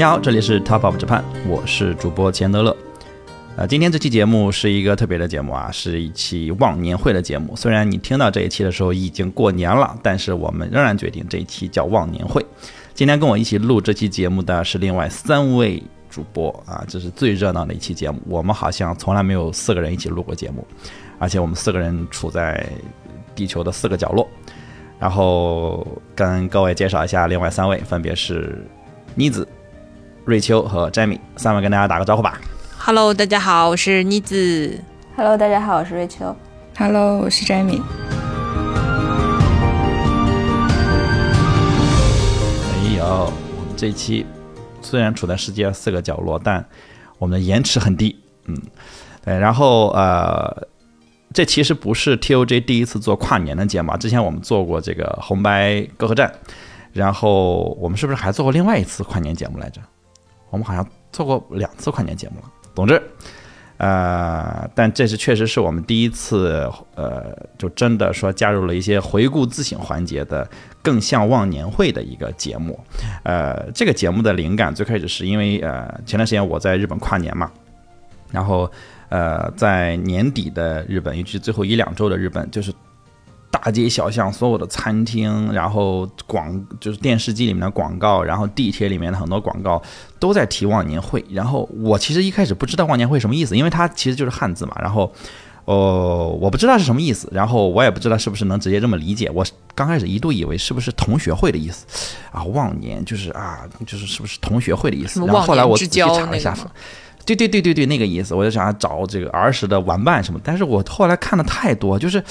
你好，这里是 Top of Japan，我是主播钱德勒。呃，今天这期节目是一个特别的节目啊，是一期忘年会的节目。虽然你听到这一期的时候已经过年了，但是我们仍然决定这一期叫忘年会。今天跟我一起录这期节目的是另外三位主播啊，这是最热闹的一期节目。我们好像从来没有四个人一起录过节目，而且我们四个人处在地球的四个角落。然后跟各位介绍一下，另外三位分别是妮子。瑞秋和 Jamie 三位跟大家打个招呼吧。Hello，大家好，我是妮子。Hello，大家好，我是瑞秋。Hello，我是 Jamie。没有，我们这一期虽然处在世界四个角落，但我们的延迟很低。嗯，对。然后呃，这其实不是 TOJ 第一次做跨年的节目，之前我们做过这个红白歌合战，然后我们是不是还做过另外一次跨年节目来着？我们好像做过两次跨年节目了。总之，呃，但这是确实是我们第一次，呃，就真的说加入了一些回顾自省环节的，更像忘年会的一个节目。呃，这个节目的灵感最开始是因为，呃，前段时间我在日本跨年嘛，然后，呃，在年底的日本，尤其最后一两周的日本，就是。大街小巷，所有的餐厅，然后广就是电视机里面的广告，然后地铁里面的很多广告都在提忘年会。然后我其实一开始不知道忘年会什么意思，因为它其实就是汉字嘛。然后，哦，我不知道是什么意思，然后我也不知道是不是能直接这么理解。我刚开始一度以为是不是同学会的意思啊？忘年就是啊，就是是不是同学会的意思？然后后来我仔细查了一下，对对对对对，那个意思，我就想找这个儿时的玩伴什么。但是我后来看的太多，就是。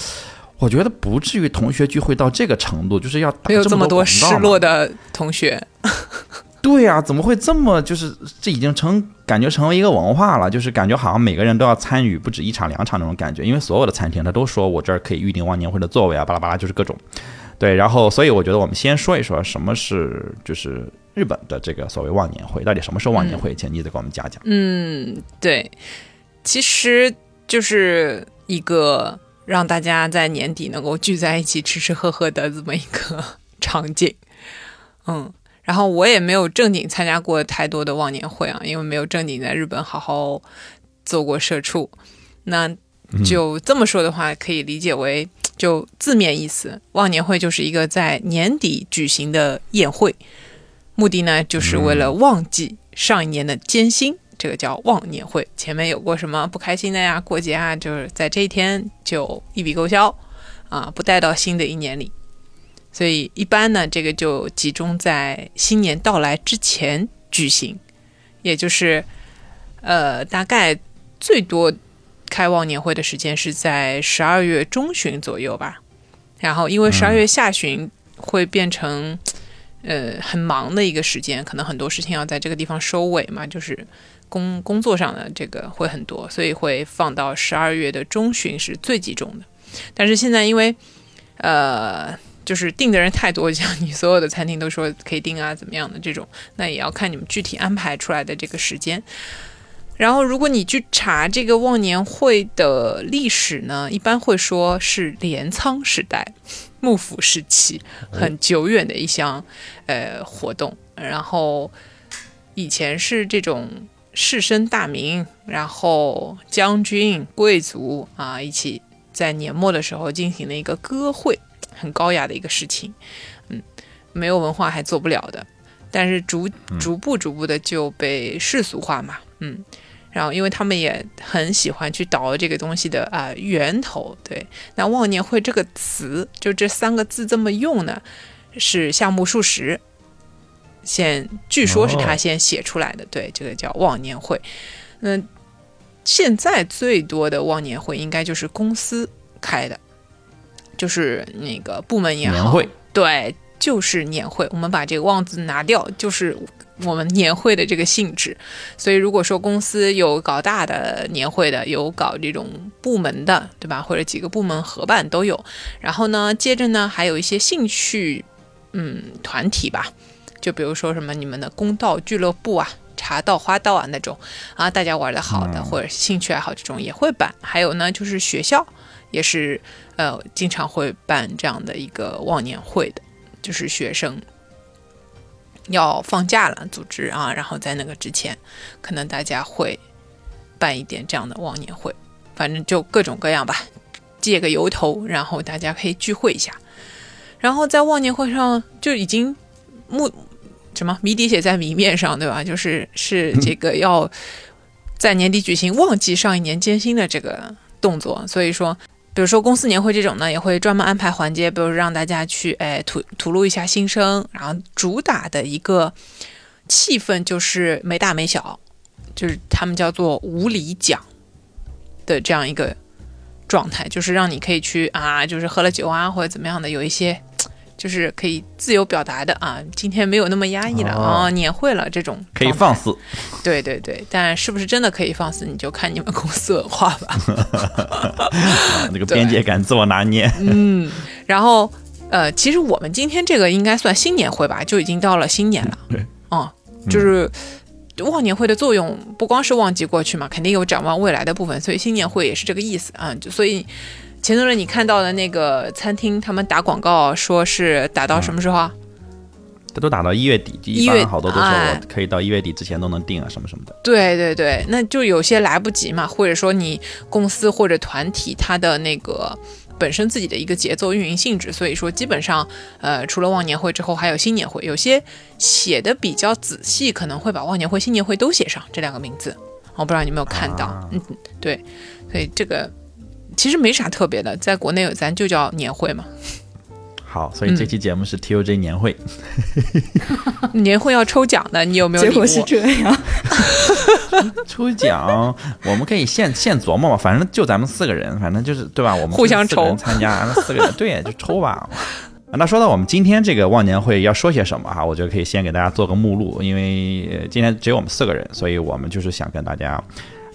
我觉得不至于同学聚会到这个程度，就是要打这么多失落的同学。对呀，怎么会这么？就是这已经成感觉成为一个文化了，就是感觉好像每个人都要参与不止一场两场那种感觉。因为所有的餐厅他都说我这儿可以预定忘年会的座位啊，巴拉巴拉就是各种。对，然后所以我觉得我们先说一说什么是就是日本的这个所谓忘年会，到底什么是忘年会？请你再给我们讲讲。嗯，对，其实就是一个。让大家在年底能够聚在一起吃吃喝喝的这么一个 场景，嗯，然后我也没有正经参加过太多的忘年会啊，因为没有正经在日本好好做过社畜。那就这么说的话，可以理解为 就字面意思，忘年会就是一个在年底举行的宴会，目的呢就是为了忘记上一年的艰辛。这个叫忘年会，前面有过什么不开心的呀？过节啊，就是在这一天就一笔勾销，啊，不带到新的一年里。所以一般呢，这个就集中在新年到来之前举行，也就是，呃，大概最多开忘年会的时间是在十二月中旬左右吧。然后因为十二月下旬会变成，呃，很忙的一个时间，可能很多事情要在这个地方收尾嘛，就是。工工作上的这个会很多，所以会放到十二月的中旬是最集中的。但是现在因为，呃，就是订的人太多，像你所有的餐厅都说可以订啊，怎么样的这种，那也要看你们具体安排出来的这个时间。然后，如果你去查这个忘年会的历史呢，一般会说是镰仓时代、幕府时期很久远的一项呃活动。然后以前是这种。士绅大名，然后将军、贵族啊，一起在年末的时候进行了一个歌会，很高雅的一个事情。嗯，没有文化还做不了的，但是逐逐步逐步的就被世俗化嘛。嗯，然后因为他们也很喜欢去倒这个东西的啊源头。对，那忘年会这个词，就这三个字这么用呢，是夏目漱石。先，据说是他先写出来的，对，这个叫忘年会。那现在最多的忘年会应该就是公司开的，就是那个部门也好，对，就是年会。我们把这个“忘”字拿掉，就是我们年会的这个性质。所以，如果说公司有搞大的年会的，有搞这种部门的，对吧？或者几个部门合办都有。然后呢，接着呢，还有一些兴趣，嗯，团体吧。就比如说什么你们的公道俱乐部啊、茶道、花道啊那种啊，大家玩的好的或者兴趣爱好这种也会办。还有呢，就是学校也是呃经常会办这样的一个忘年会的，就是学生。要放假了，组织啊，然后在那个之前，可能大家会办一点这样的忘年会，反正就各种各样吧，借个由头，然后大家可以聚会一下。然后在忘年会上就已经目什么谜底写在谜面上，对吧？就是是这个要在年底举行忘记上一年艰辛的这个动作，所以说。比如说公司年会这种呢，也会专门安排环节，比如让大家去哎吐吐露一下心声，然后主打的一个气氛就是没大没小，就是他们叫做无理讲的这样一个状态，就是让你可以去啊，就是喝了酒啊或者怎么样的，有一些。就是可以自由表达的啊，今天没有那么压抑了啊，年会了这种可以放肆，对对对，但是不是真的可以放肆，你就看你们公司文化吧。那个边界感自我拿捏。嗯，然后呃，其实我们今天这个应该算新年会吧，就已经到了新年了。对，嗯，就是忘年会的作用不光是忘记过去嘛，肯定有展望未来的部分，所以新年会也是这个意思啊，就所以。前头了，你看到的那个餐厅，他们打广告说是打到什么时候啊？这都打到一月底，一月好多都说我可以到一月底之前都能订啊，什么什么的。对对对，那就有些来不及嘛，或者说你公司或者团体它的那个本身自己的一个节奏运营性质，所以说基本上呃，除了忘年会之后还有新年会，有些写的比较仔细，可能会把忘年会、新年会都写上这两个名字。我不知道你有没有看到，嗯，对，所以这个。其实没啥特别的，在国内有咱就叫年会嘛。好，所以这期节目是 TOJ 年会。年会要抽奖的，你有没有？结果是这样。抽奖，我们可以现现琢磨嘛，反正就咱们四个人，反正就是对吧？我们互相抽参加，四个人对，就抽吧。那说到我们今天这个忘年会要说些什么哈，我觉得可以先给大家做个目录，因为今天只有我们四个人，所以我们就是想跟大家。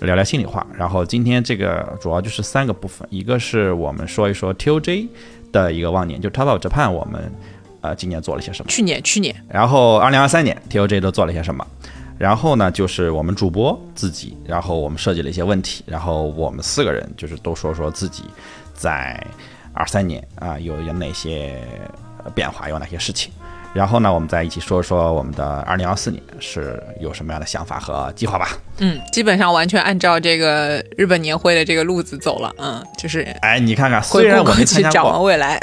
聊聊心里话，然后今天这个主要就是三个部分，一个是我们说一说 TOJ 的一个忘年，就 Top of Japan 我们呃今年做了些什么？去年去年，然后二零二三年 TOJ 都做了些什么？然后呢就是我们主播自己，然后我们设计了一些问题，然后我们四个人就是都说说自己在二三年啊有有哪些变化，有哪些事情。然后呢，我们再一起说说我们的二零二四年是有什么样的想法和计划吧。嗯，基本上完全按照这个日本年会的这个路子走了。嗯，就是哎，你看看，虽然我没参加过，展望未来，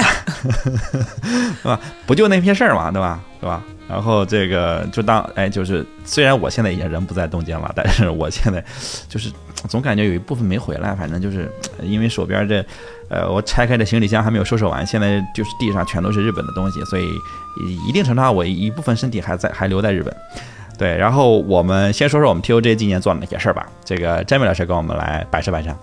是吧？不就那些事儿嘛，对吧？对吧？然后这个就当哎，就是虽然我现在已经人不在东京了，但是我现在就是总感觉有一部分没回来。反正就是因为手边这。呃，我拆开的行李箱还没有收拾完，现在就是地上全都是日本的东西，所以一定程度上我一部分身体还在，还留在日本。对，然后我们先说说我们 TOJ 今年做了哪些事儿吧。这个詹米老师跟我们来摆设摆设。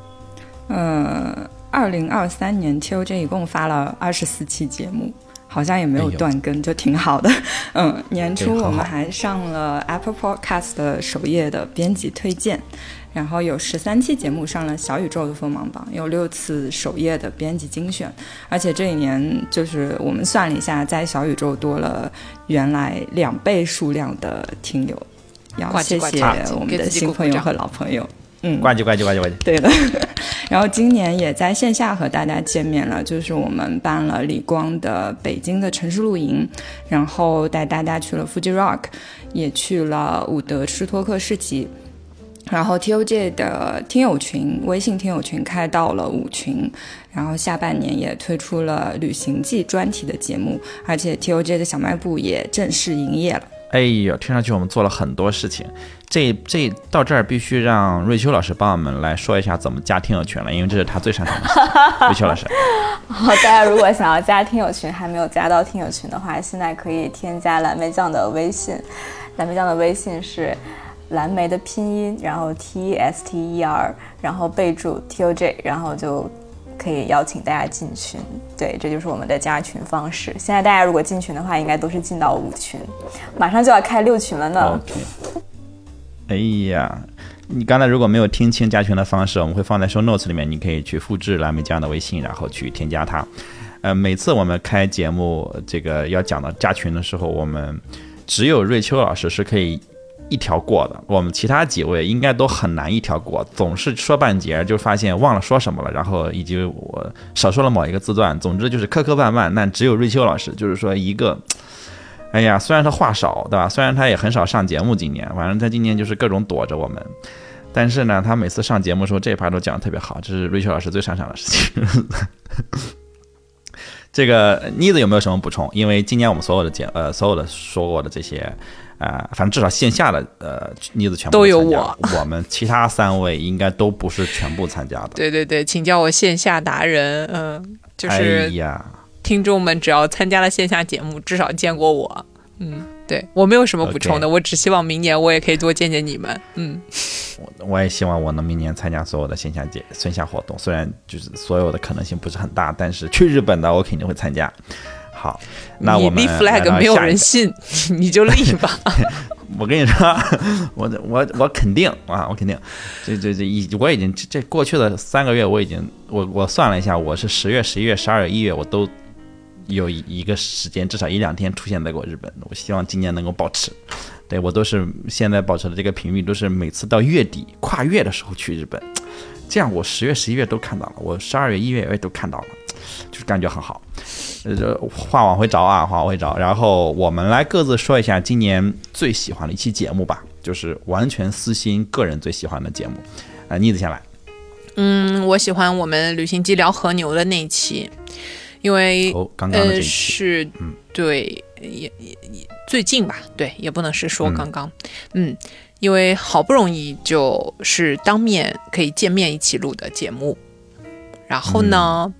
嗯，二零二三年 TOJ 一共发了二十四期节目，好像也没有断更，就挺好的。嗯，年初我们还上了 Apple Podcast 的首页的编辑推荐。然后有十三期节目上了小宇宙的锋芒榜，有六次首页的编辑精选，而且这一年就是我们算了一下，在小宇宙多了原来两倍数量的听友，要谢谢我们的新朋友和老朋友。嗯，呱唧呱唧呱唧呱唧。对的，然后今年也在线下和大家见面了，就是我们办了李光的北京的城市露营，然后带大家去了 Fuji Rock，也去了伍德施托克市集。然后 TOJ 的听友群，微信听友群开到了五群，然后下半年也推出了旅行季专题的节目，而且 TOJ 的小卖部也正式营业了。哎呦，听上去我们做了很多事情，这这到这儿必须让瑞秋老师帮我们来说一下怎么加听友群了，因为这是他最擅长的。瑞秋老师，好，大家如果想要加听友群，还没有加到听友群的话，现在可以添加蓝莓酱的微信，蓝莓酱的微信是。蓝莓的拼音，然后 T e S T E R，然后备注 T O J，然后就可以邀请大家进群。对，这就是我们的加群方式。现在大家如果进群的话，应该都是进到五群，马上就要开六群了呢。OK。哎呀，你刚才如果没有听清加群的方式，我们会放在 Show Notes 里面，你可以去复制蓝莓酱的微信，然后去添加他。呃，每次我们开节目这个要讲到加群的时候，我们只有瑞秋老师是可以。一条过的，我们其他几位应该都很难一条过，总是说半截就发现忘了说什么了，然后以及我少说了某一个字段，总之就是磕磕绊绊。但只有瑞秋老师，就是说一个 哎呀，虽然他话少，对吧？虽然他也很少上节目，今年反正他今年就是各种躲着我们。但是呢，他每次上节目的时候，这一盘都讲的特别好，这是瑞秋老师最擅长的事情。这个妮子有没有什么补充？因为今年我们所有的节呃所有的说过的这些，呃，反正至少线下的呃妮子全部都有我，我们其他三位应该都不是全部参加的。对对对，请叫我线下达人。嗯，就是听众们只要参加了线下节目，至少见过我。嗯。对我没有什么补充的，我只希望明年我也可以多见见你们。嗯，我我也希望我能明年参加所有的线下节线下活动，虽然就是所有的可能性不是很大，但是去日本的我肯定会参加。好，那我们立 flag 没有人信，你就立吧。我跟你说，我我我肯定啊，我肯定，这这这已我已经这过去的三个月我已经我我算了一下，我是十月、十一月、十二月、一月我都。有一个时间，至少一两天出现在过日本。我希望今年能够保持，对我都是现在保持的这个频率，都是每次到月底跨月的时候去日本，这样我十月、十一月都看到了，我十二月、一月也都看到了，就是感觉很好。呃，话往回找啊，话往回找。然后我们来各自说一下今年最喜欢的一期节目吧，就是完全私心个人最喜欢的节目。啊，妮子先来。嗯，我喜欢我们旅行机聊和牛的那一期。因为呃是，对，也也也最近吧，对，也不能是说刚刚，嗯，因为好不容易就是当面可以见面一起录的节目，然后呢，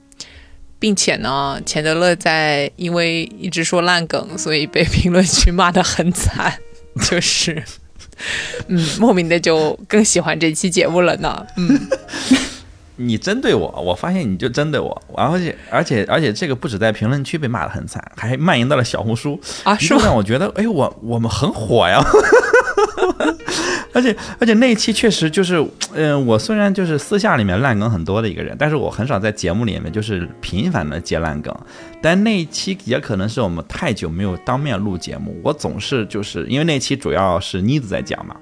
并且呢，钱德勒在因为一直说烂梗，所以被评论区骂得很惨，就是，嗯，莫名的就更喜欢这期节目了呢，嗯。你针对我，我发现你就针对我，而且而且而且这个不止在评论区被骂的很惨，还蔓延到了小红书啊！是让我觉得，哎，我我们很火呀！而且而且那一期确实就是，嗯，我虽然就是私下里面烂梗很多的一个人，但是我很少在节目里面就是频繁的接烂梗。但那一期也可能是我们太久没有当面录节目，我总是就是因为那期主要是妮子在讲嘛。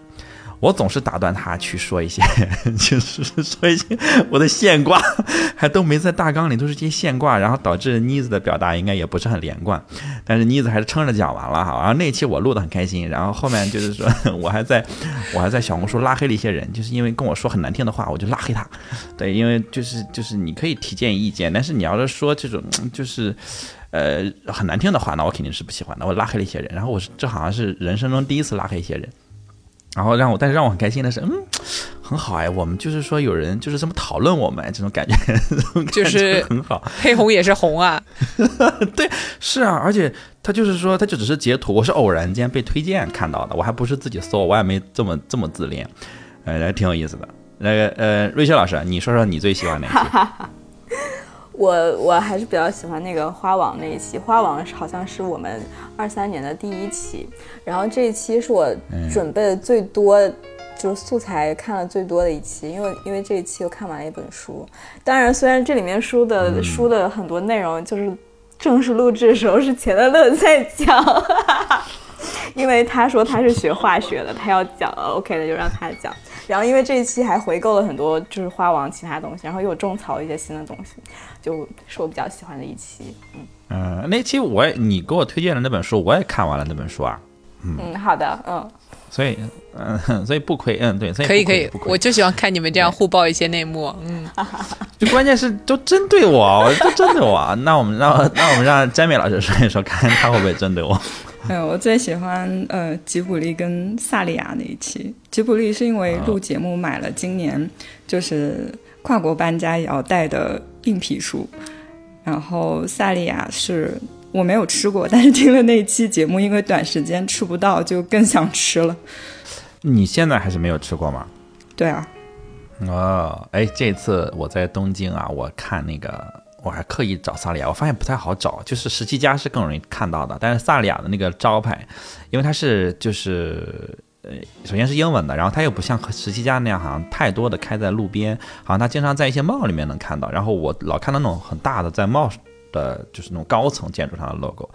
我总是打断他去说一些，就是说一些我的现挂，还都没在大纲里，都是些现挂，然后导致妮子的表达应该也不是很连贯，但是妮子还是撑着讲完了哈。然后那期我录的很开心，然后后面就是说 我还在我还在小红书拉黑了一些人，就是因为跟我说很难听的话，我就拉黑他。对，因为就是就是你可以提建议意见，但是你要是说这种就是呃很难听的话，那我肯定是不喜欢的。我拉黑了一些人，然后我是这好像是人生中第一次拉黑一些人。然后让我，但是让我很开心的是，嗯，很好哎，我们就是说有人就是这么讨论我们，这种感觉 就是很好。黑红也是红啊，对，是啊，而且他就是说，他就只是截图，我是偶然间被推荐看到的，我还不是自己搜，我也没这么这么自恋，呃，挺有意思的。那个呃，瑞秋老师，你说说你最喜欢哪期？我我还是比较喜欢那个花王那一期，花王好像是我们二三年的第一期，然后这一期是我准备的最多，就是素材看了最多的一期，因为因为这一期又看完了一本书，当然虽然这里面书的书的很多内容就是正式录制的时候是钱德勒在讲，因为他说他是学化学的，他要讲，OK 那就让他讲。然后因为这一期还回购了很多就是花王其他东西，然后又种草了一些新的东西，就是我比较喜欢的一期。嗯嗯，那期我也你给我推荐的那本书我也看完了那本书啊。嗯，好的，嗯。所以嗯，所以不亏，嗯对，所以可以可以，我就喜欢看你们这样互爆一些内幕。嗯，就关键是都针对我，都针对我。那我们让那我们让詹美老师说一说，看他会不会针对我。嗯，我最喜欢呃吉卜力跟萨利亚那一期。吉卜力是因为录节目买了今年就是跨国搬家也要带的硬皮书，然后萨利亚是我没有吃过，但是听了那一期节目，因为短时间吃不到，就更想吃了。你现在还是没有吃过吗？对啊。哦，哎，这次我在东京啊，我看那个。我还刻意找萨利亚，我发现不太好找，就是十七家是更容易看到的，但是萨利亚的那个招牌，因为它是就是呃，首先是英文的，然后它又不像十七家那样，好像太多的开在路边，好像它经常在一些帽里面能看到，然后我老看到那种很大的在帽的，就是那种高层建筑上的 logo。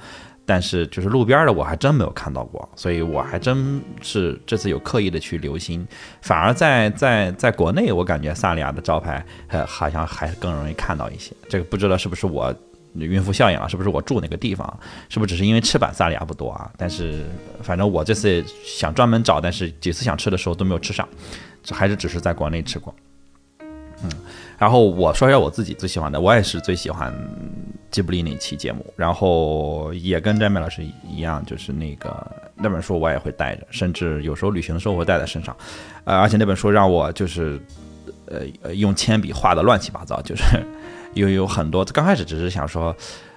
但是就是路边的我还真没有看到过，所以我还真是这次有刻意的去留心，反而在在在国内我感觉萨利亚的招牌呃好像还更容易看到一些。这个不知道是不是我孕妇效应啊，是不是我住那个地方，是不是只是因为吃板萨利亚不多啊？但是反正我这次想专门找，但是几次想吃的时候都没有吃上，还是只是在国内吃过。嗯，然后我说一下我自己最喜欢的，我也是最喜欢吉卜力那期节目，然后也跟詹美老师一样，就是那个那本书我也会带着，甚至有时候旅行的时候会带在身上，呃，而且那本书让我就是呃用铅笔画的乱七八糟，就是有有很多刚开始只是想说，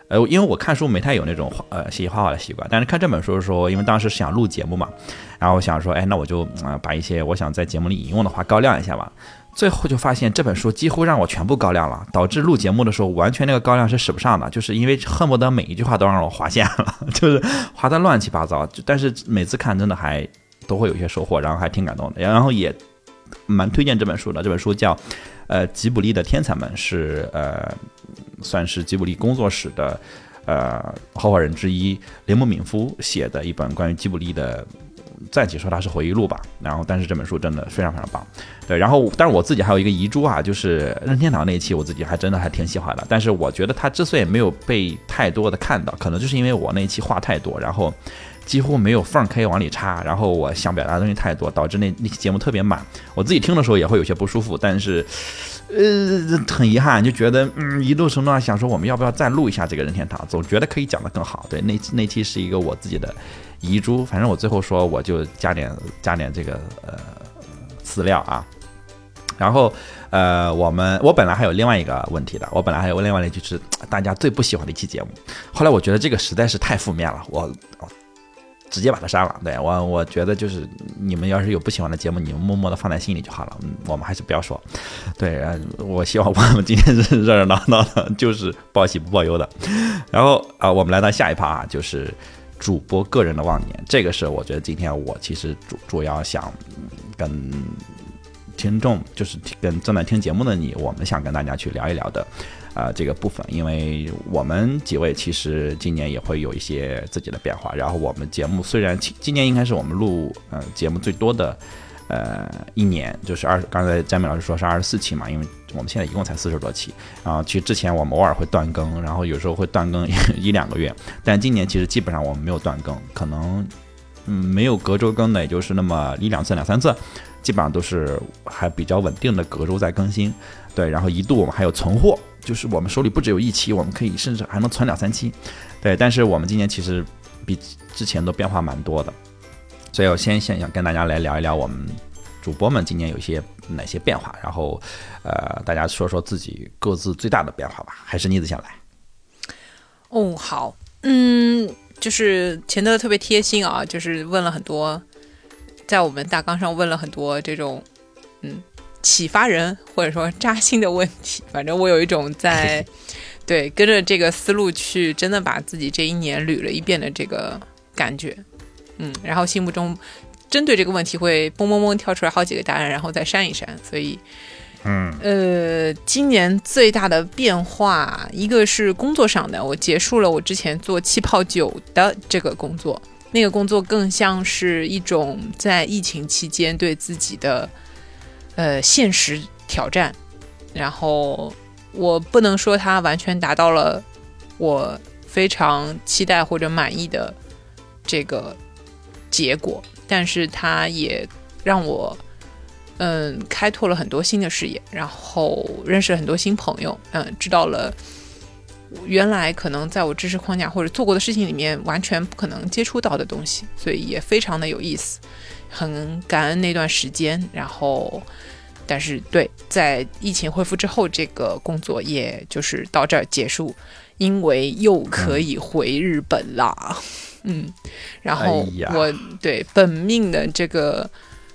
呃，因为我看书没太有那种画呃写写画画的习惯，但是看这本书的时候，因为当时是想录节目嘛，然后想说，哎，那我就啊把一些我想在节目里引用的话高亮一下吧。最后就发现这本书几乎让我全部高亮了，导致录节目的时候完全那个高亮是使不上的，就是因为恨不得每一句话都让我划线了，就是划得乱七八糟。但是每次看真的还都会有一些收获，然后还挺感动的，然后也蛮推荐这本书的。这本书叫《呃吉卜力的天才们》，是呃算是吉卜力工作室的呃合伙人之一铃木敏夫写的一本关于吉卜力的。暂且说它是回忆录吧，然后但是这本书真的非常非常棒，对，然后但是我自己还有一个遗珠啊，就是任天堂那一期我自己还真的还挺喜欢的，但是我觉得它之所以没有被太多的看到，可能就是因为我那一期话太多，然后几乎没有缝可以往里插，然后我想表达的东西太多，导致那那期节目特别满，我自己听的时候也会有些不舒服，但是呃很遗憾，就觉得嗯一路程度上想说我们要不要再录一下这个任天堂，总觉得可以讲得更好，对，那那期是一个我自己的。遗珠，反正我最后说，我就加点加点这个呃饲料啊。然后呃，我们我本来还有另外一个问题的，我本来还有另外一就是大家最不喜欢的一期节目。后来我觉得这个实在是太负面了，我直接把它删了。对我我觉得就是你们要是有不喜欢的节目，你们默默的放在心里就好了。我们还是不要说。对，我希望我们今天是热热闹闹的，就是报喜不报忧的。然后啊，我们来到下一趴啊，就是。主播个人的妄念，这个是我觉得今天我其实主主要想跟听众，就是跟正在听节目的你，我们想跟大家去聊一聊的，啊，这个部分，因为我们几位其实今年也会有一些自己的变化。然后我们节目虽然今年应该是我们录呃节目最多的。呃，一年就是二，刚才詹美老师说是二十四期嘛，因为我们现在一共才四十多期。然后其实之前我们偶尔会断更，然后有时候会断更一 两个月，但今年其实基本上我们没有断更，可能嗯没有隔周更的，也就是那么一两次、两三次，基本上都是还比较稳定的隔周在更新。对，然后一度我们还有存货，就是我们手里不只有一期，我们可以甚至还能存两三期。对，但是我们今年其实比之前都变化蛮多的。所以我先先想跟大家来聊一聊我们主播们今年有一些哪些变化，然后，呃，大家说说自己各自最大的变化吧。还是妮子先来。哦，好，嗯，就是钱德特别贴心啊，就是问了很多，在我们大纲上问了很多这种，嗯，启发人或者说扎心的问题。反正我有一种在 对跟着这个思路去，真的把自己这一年捋了一遍的这个感觉。嗯，然后心目中针对这个问题会嘣嘣嘣跳出来好几个答案，然后再删一删。所以，嗯，呃，今年最大的变化，一个是工作上的，我结束了我之前做气泡酒的这个工作，那个工作更像是一种在疫情期间对自己的呃现实挑战。然后我不能说它完全达到了我非常期待或者满意的这个。结果，但是它也让我，嗯，开拓了很多新的视野，然后认识了很多新朋友，嗯，知道了原来可能在我知识框架或者做过的事情里面完全不可能接触到的东西，所以也非常的有意思，很感恩那段时间。然后，但是对，在疫情恢复之后，这个工作也就是到这儿结束，因为又可以回日本啦。嗯，然后我对本命的这个，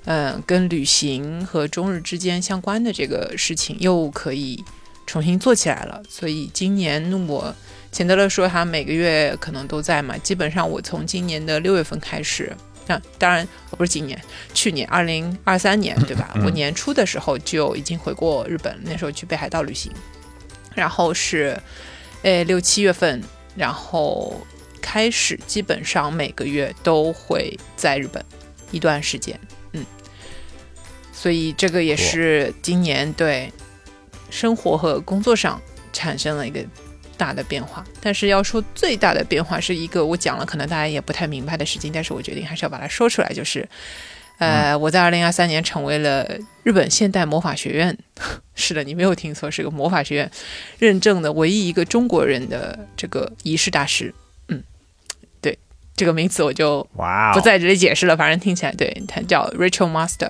嗯，跟旅行和中日之间相关的这个事情又可以重新做起来了。所以今年我钱德勒说他每个月可能都在嘛，基本上我从今年的六月份开始，那当然不是今年，去年二零二三年 对吧？我年初的时候就已经回过日本，那时候去北海道旅行，然后是，诶六七月份，然后。开始基本上每个月都会在日本一段时间，嗯，所以这个也是今年对生活和工作上产生了一个大的变化。但是要说最大的变化，是一个我讲了可能大家也不太明白的事情，但是我决定还是要把它说出来，就是，呃，我在二零二三年成为了日本现代魔法学院，是的，你没有听错，是个魔法学院认证的唯一一个中国人的这个仪式大师。嗯，对，这个名词我就不在这里解释了，反正听起来对，他叫 Rachel Master。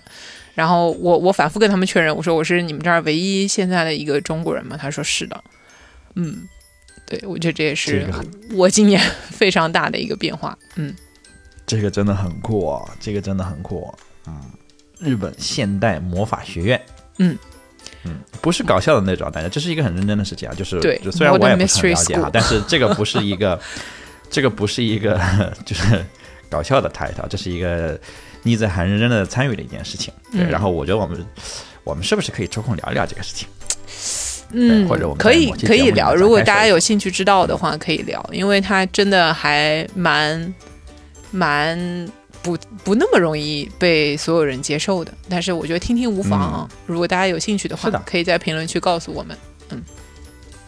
然后我我反复跟他们确认，我说我是你们这儿唯一现在的一个中国人吗？他说是的，嗯，对，我觉得这也是我今年非常大的一个变化，嗯，这个真的很酷，这个真的很酷，嗯，日本现代魔法学院，嗯。嗯，不是搞笑的那种，大家这是一个很认真的事情啊，就是对，虽然我也不是很了解哈，但是这个不是一个，这个不是一个 就是搞笑的 title，这是一个。你在很认真的参与了一件事情，对，然后我觉得我们，我们是不是可以抽空聊一聊这个事情？嗯，或者我们可以可以聊，如果大家有兴趣知道的话，可以聊，因为它真的还蛮蛮不不那么容易被所有人接受的，但是我觉得听听无妨。如果大家有兴趣的话，可以在评论区告诉我们。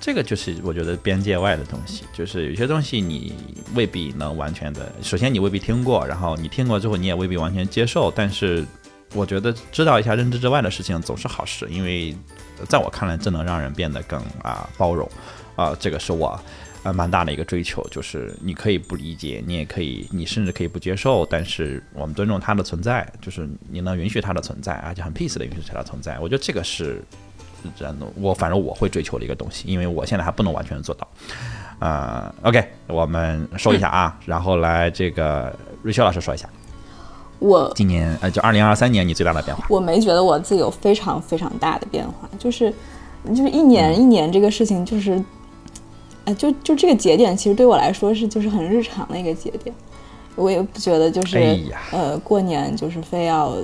这个就是我觉得边界外的东西，就是有些东西你未必能完全的。首先你未必听过，然后你听过之后你也未必完全接受。但是我觉得知道一下认知之外的事情总是好事，因为在我看来这能让人变得更啊包容啊，这个是我啊蛮大的一个追求。就是你可以不理解，你也可以，你甚至可以不接受，但是我们尊重它的存在，就是你能允许它的存在，而且很 peace 的允许它的存在。我觉得这个是。这样的，我反正我会追求的一个东西，因为我现在还不能完全做到。啊，OK，我们说一下啊，然后来这个瑞秋老师说一下，我今年呃，就二零二三年你最大的变化，我没觉得我自己有非常非常大的变化，就是就是一年一年这个事情，就是哎，就就这个节点，其实对我来说是就是很日常的一个节点，我也不觉得就是呃过年就是非要。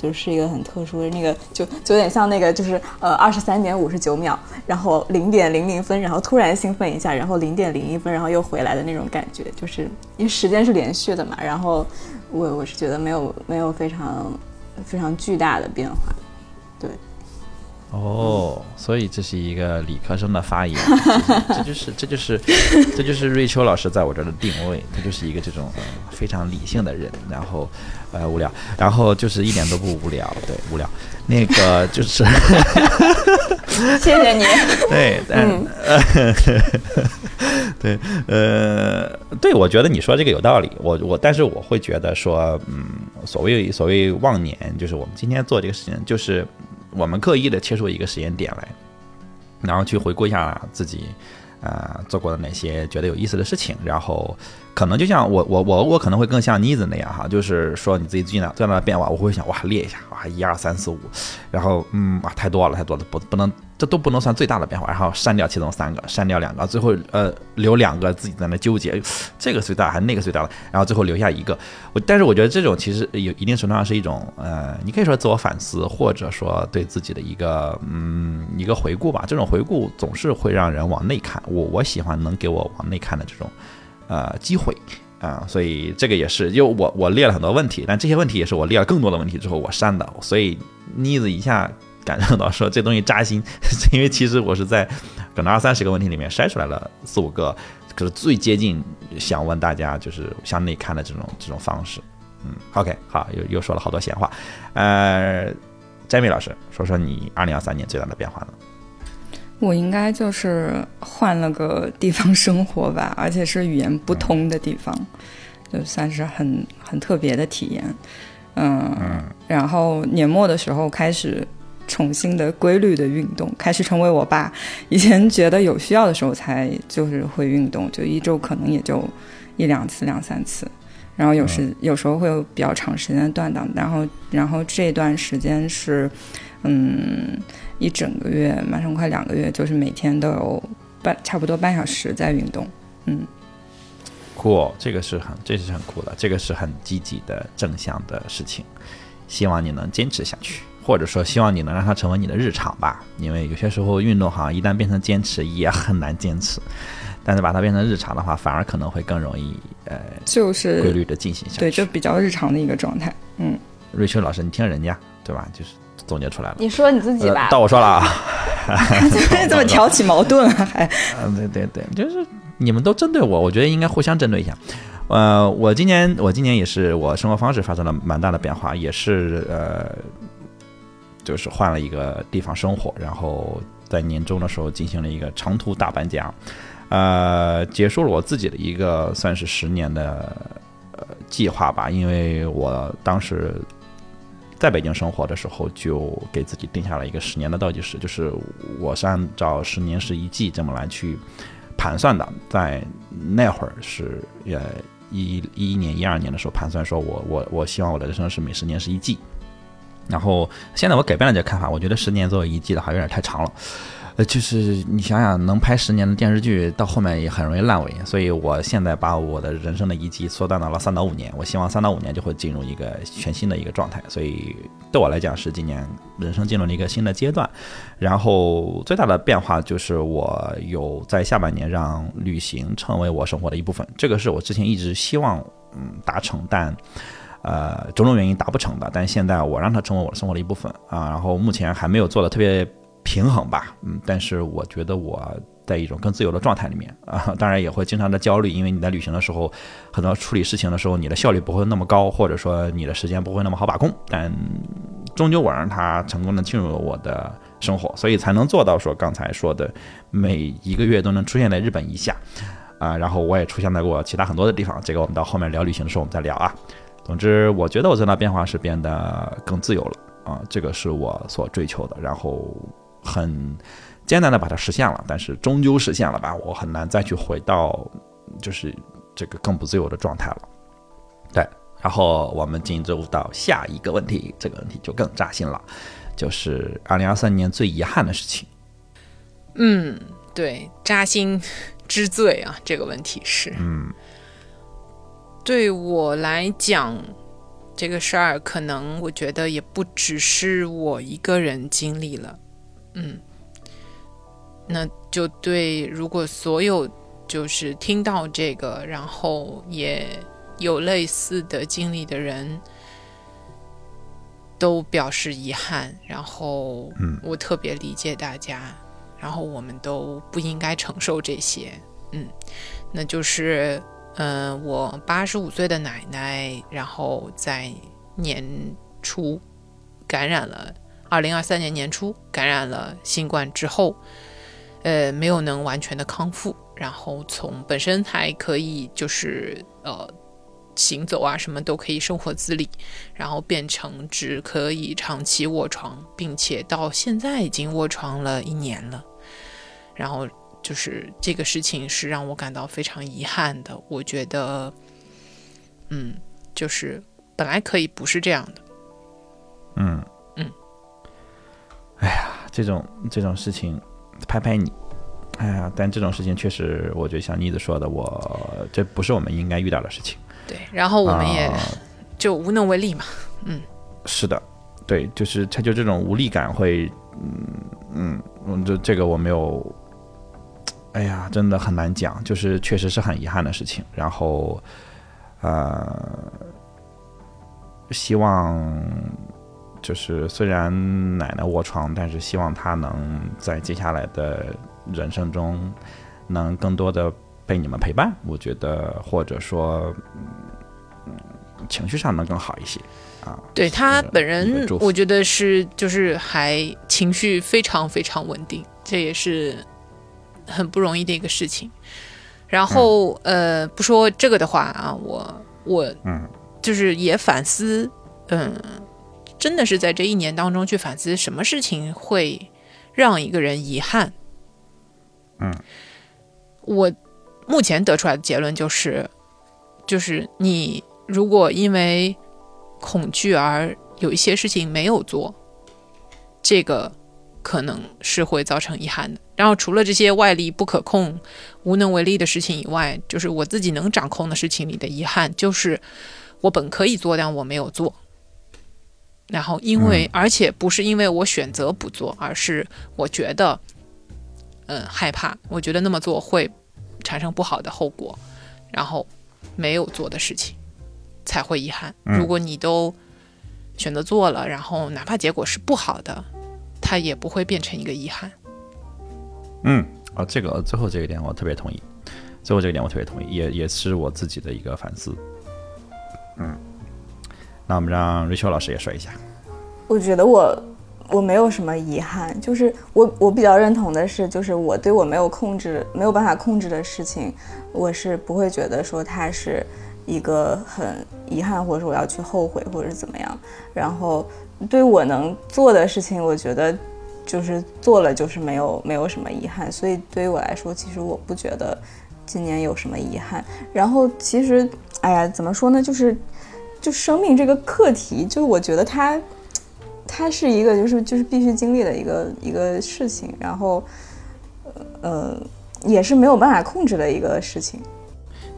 就是一个很特殊的那个，就就有点像那个，就是呃二十三点五十九秒，然后零点零零分，然后突然兴奋一下，然后零点零一分，然后又回来的那种感觉，就是因为时间是连续的嘛。然后我我是觉得没有没有非常非常巨大的变化，对。哦，所以这是一个理科生的发言，这就是这就是这就是瑞秋老师在我这儿的定位，他就是一个这种非常理性的人，然后呃无聊，然后就是一点都不无聊，对无聊，那个就是，谢谢你，对，嗯，对，呃，对，我觉得你说这个有道理，我我但是我会觉得说，嗯，所谓所谓忘年，就是我们今天做这个事情，就是。我们刻意的切出一个时间点来，然后去回顾一下自己，呃，做过的哪些觉得有意思的事情，然后可能就像我我我我可能会更像妮子那样哈，就是说你自己最近的最大的变化，我会想哇列一下哇一二三四五，然后嗯啊太多了太多了不不能。这都不能算最大的变化，然后删掉其中三个，删掉两个，最后呃留两个自己在那纠结，这个最大还是那个最大的，然后最后留下一个。我但是我觉得这种其实有一定程度上是一种呃，你可以说自我反思，或者说对自己的一个嗯一个回顾吧。这种回顾总是会让人往内看，我我喜欢能给我往内看的这种呃机会啊，所以这个也是，因为我我列了很多问题，但这些问题也是我列了更多的问题之后我删的，所以妮子一下。感受到说这东西扎心，因为其实我是在可能二三十个问题里面筛出来了四五个，可是最接近想问大家就是向内看的这种这种方式。嗯，OK，好，又又说了好多闲话。呃，詹米老师，说说你二零二三年最大的变化呢？我应该就是换了个地方生活吧，而且是语言不通的地方，就算是很很特别的体验。嗯，然后年末的时候开始。重新的规律的运动，开始成为我爸以前觉得有需要的时候才就是会运动，就一周可能也就一两次、两三次，然后有时有时候会有比较长时间的断档，然后然后这段时间是嗯一整个月，马上快两个月，就是每天都有半差不多半小时在运动，嗯，酷，这个是很这是很酷的，这个是很积极的正向的事情，希望你能坚持下去。或者说，希望你能让它成为你的日常吧，因为有些时候运动好像一旦变成坚持也很难坚持，但是把它变成日常的话，反而可能会更容易，呃，就是规律的进行下去，对，就比较日常的一个状态。嗯，瑞秋老师，你听人家对吧？就是总结出来了。你说你自己吧。到我说了啊，怎么挑起矛盾啊？还，嗯，对对对，就是你们都针对我，我觉得应该互相针对一下。呃，我今年我今年也是我生活方式发生了蛮大的变化，也是呃，就是换了一个地方生活，然后在年终的时候进行了一个长途大搬家，呃，结束了我自己的一个算是十年的呃计划吧，因为我当时。在北京生活的时候，就给自己定下了一个十年的倒计时，就是我是按照十年是一季这么来去盘算的。在那会儿是呃一一一年、一二年的时候盘算，说我我我希望我的人生是每十年是一季。然后现在我改变了这个看法，我觉得十年作为一季的话有点太长了。呃，就是你想想，能拍十年的电视剧，到后面也很容易烂尾。所以我现在把我的人生的一季缩短到了三到五年。我希望三到五年就会进入一个全新的一个状态。所以对我来讲是今年人生进入了一个新的阶段。然后最大的变化就是我有在下半年让旅行成为我生活的一部分。这个是我之前一直希望嗯达成，但呃种种原因达不成的。但现在我让它成为我的生活的一部分啊。然后目前还没有做的特别。平衡吧，嗯，但是我觉得我在一种更自由的状态里面啊，当然也会经常的焦虑，因为你在旅行的时候，很多处理事情的时候，你的效率不会那么高，或者说你的时间不会那么好把控，但终究我让它成功的进入了我的生活，所以才能做到说刚才说的每一个月都能出现在日本一下啊，然后我也出现在过其他很多的地方，这个我们到后面聊旅行的时候我们再聊啊。总之，我觉得我最大变化是变得更自由了啊，这个是我所追求的，然后。很艰难的把它实现了，但是终究实现了吧？我很难再去回到就是这个更不自由的状态了。对，然后我们进入到下一个问题，这个问题就更扎心了，就是二零二三年最遗憾的事情。嗯，对，扎心之最啊，这个问题是，嗯，对我来讲，这个事儿可能我觉得也不只是我一个人经历了。嗯，那就对。如果所有就是听到这个，然后也有类似的经历的人，都表示遗憾。然后，嗯，我特别理解大家。然后，我们都不应该承受这些。嗯，那就是，嗯，我八十五岁的奶奶，然后在年初感染了。二零二三年年初感染了新冠之后，呃，没有能完全的康复，然后从本身还可以就是呃行走啊什么都可以生活自理，然后变成只可以长期卧床，并且到现在已经卧床了一年了，然后就是这个事情是让我感到非常遗憾的。我觉得，嗯，就是本来可以不是这样的，嗯嗯。哎呀，这种这种事情，拍拍你，哎呀，但这种事情确实，我觉得像妮子说的，我这不是我们应该遇到的事情。对，然后我们也就无能为力嘛。嗯，是的，对，就是他就这种无力感会，嗯嗯，这这个我没有，哎呀，真的很难讲，就是确实是很遗憾的事情。然后，呃，希望。就是虽然奶奶卧床，但是希望她能在接下来的人生中，能更多的被你们陪伴。我觉得，或者说，情绪上能更好一些啊。对他本人，我觉得是就是还情绪非常非常稳定，这也是很不容易的一个事情。然后呃，不说这个的话啊，我我嗯，就是也反思，嗯。真的是在这一年当中去反思什么事情会让一个人遗憾。嗯，我目前得出来的结论就是，就是你如果因为恐惧而有一些事情没有做，这个可能是会造成遗憾的。然后除了这些外力不可控、无能为力的事情以外，就是我自己能掌控的事情里的遗憾，就是我本可以做，但我没有做。然后，因为而且不是因为我选择不做，而是我觉得，嗯，害怕，我觉得那么做会产生不好的后果，然后没有做的事情才会遗憾。如果你都选择做了，然后哪怕结果是不好的，它也不会变成一个遗憾。嗯，啊，这个最后这一点我特别同意，最后这一点我特别同意，也也是我自己的一个反思。嗯，那我们让瑞秋老师也说一下。我觉得我我没有什么遗憾，就是我我比较认同的是，就是我对我没有控制、没有办法控制的事情，我是不会觉得说它是一个很遗憾，或者说我要去后悔，或者是怎么样。然后对我能做的事情，我觉得。就是做了，就是没有没有什么遗憾，所以对于我来说，其实我不觉得今年有什么遗憾。然后其实，哎呀，怎么说呢？就是就生命这个课题，就是我觉得它它是一个就是就是必须经历的一个一个事情，然后呃也是没有办法控制的一个事情。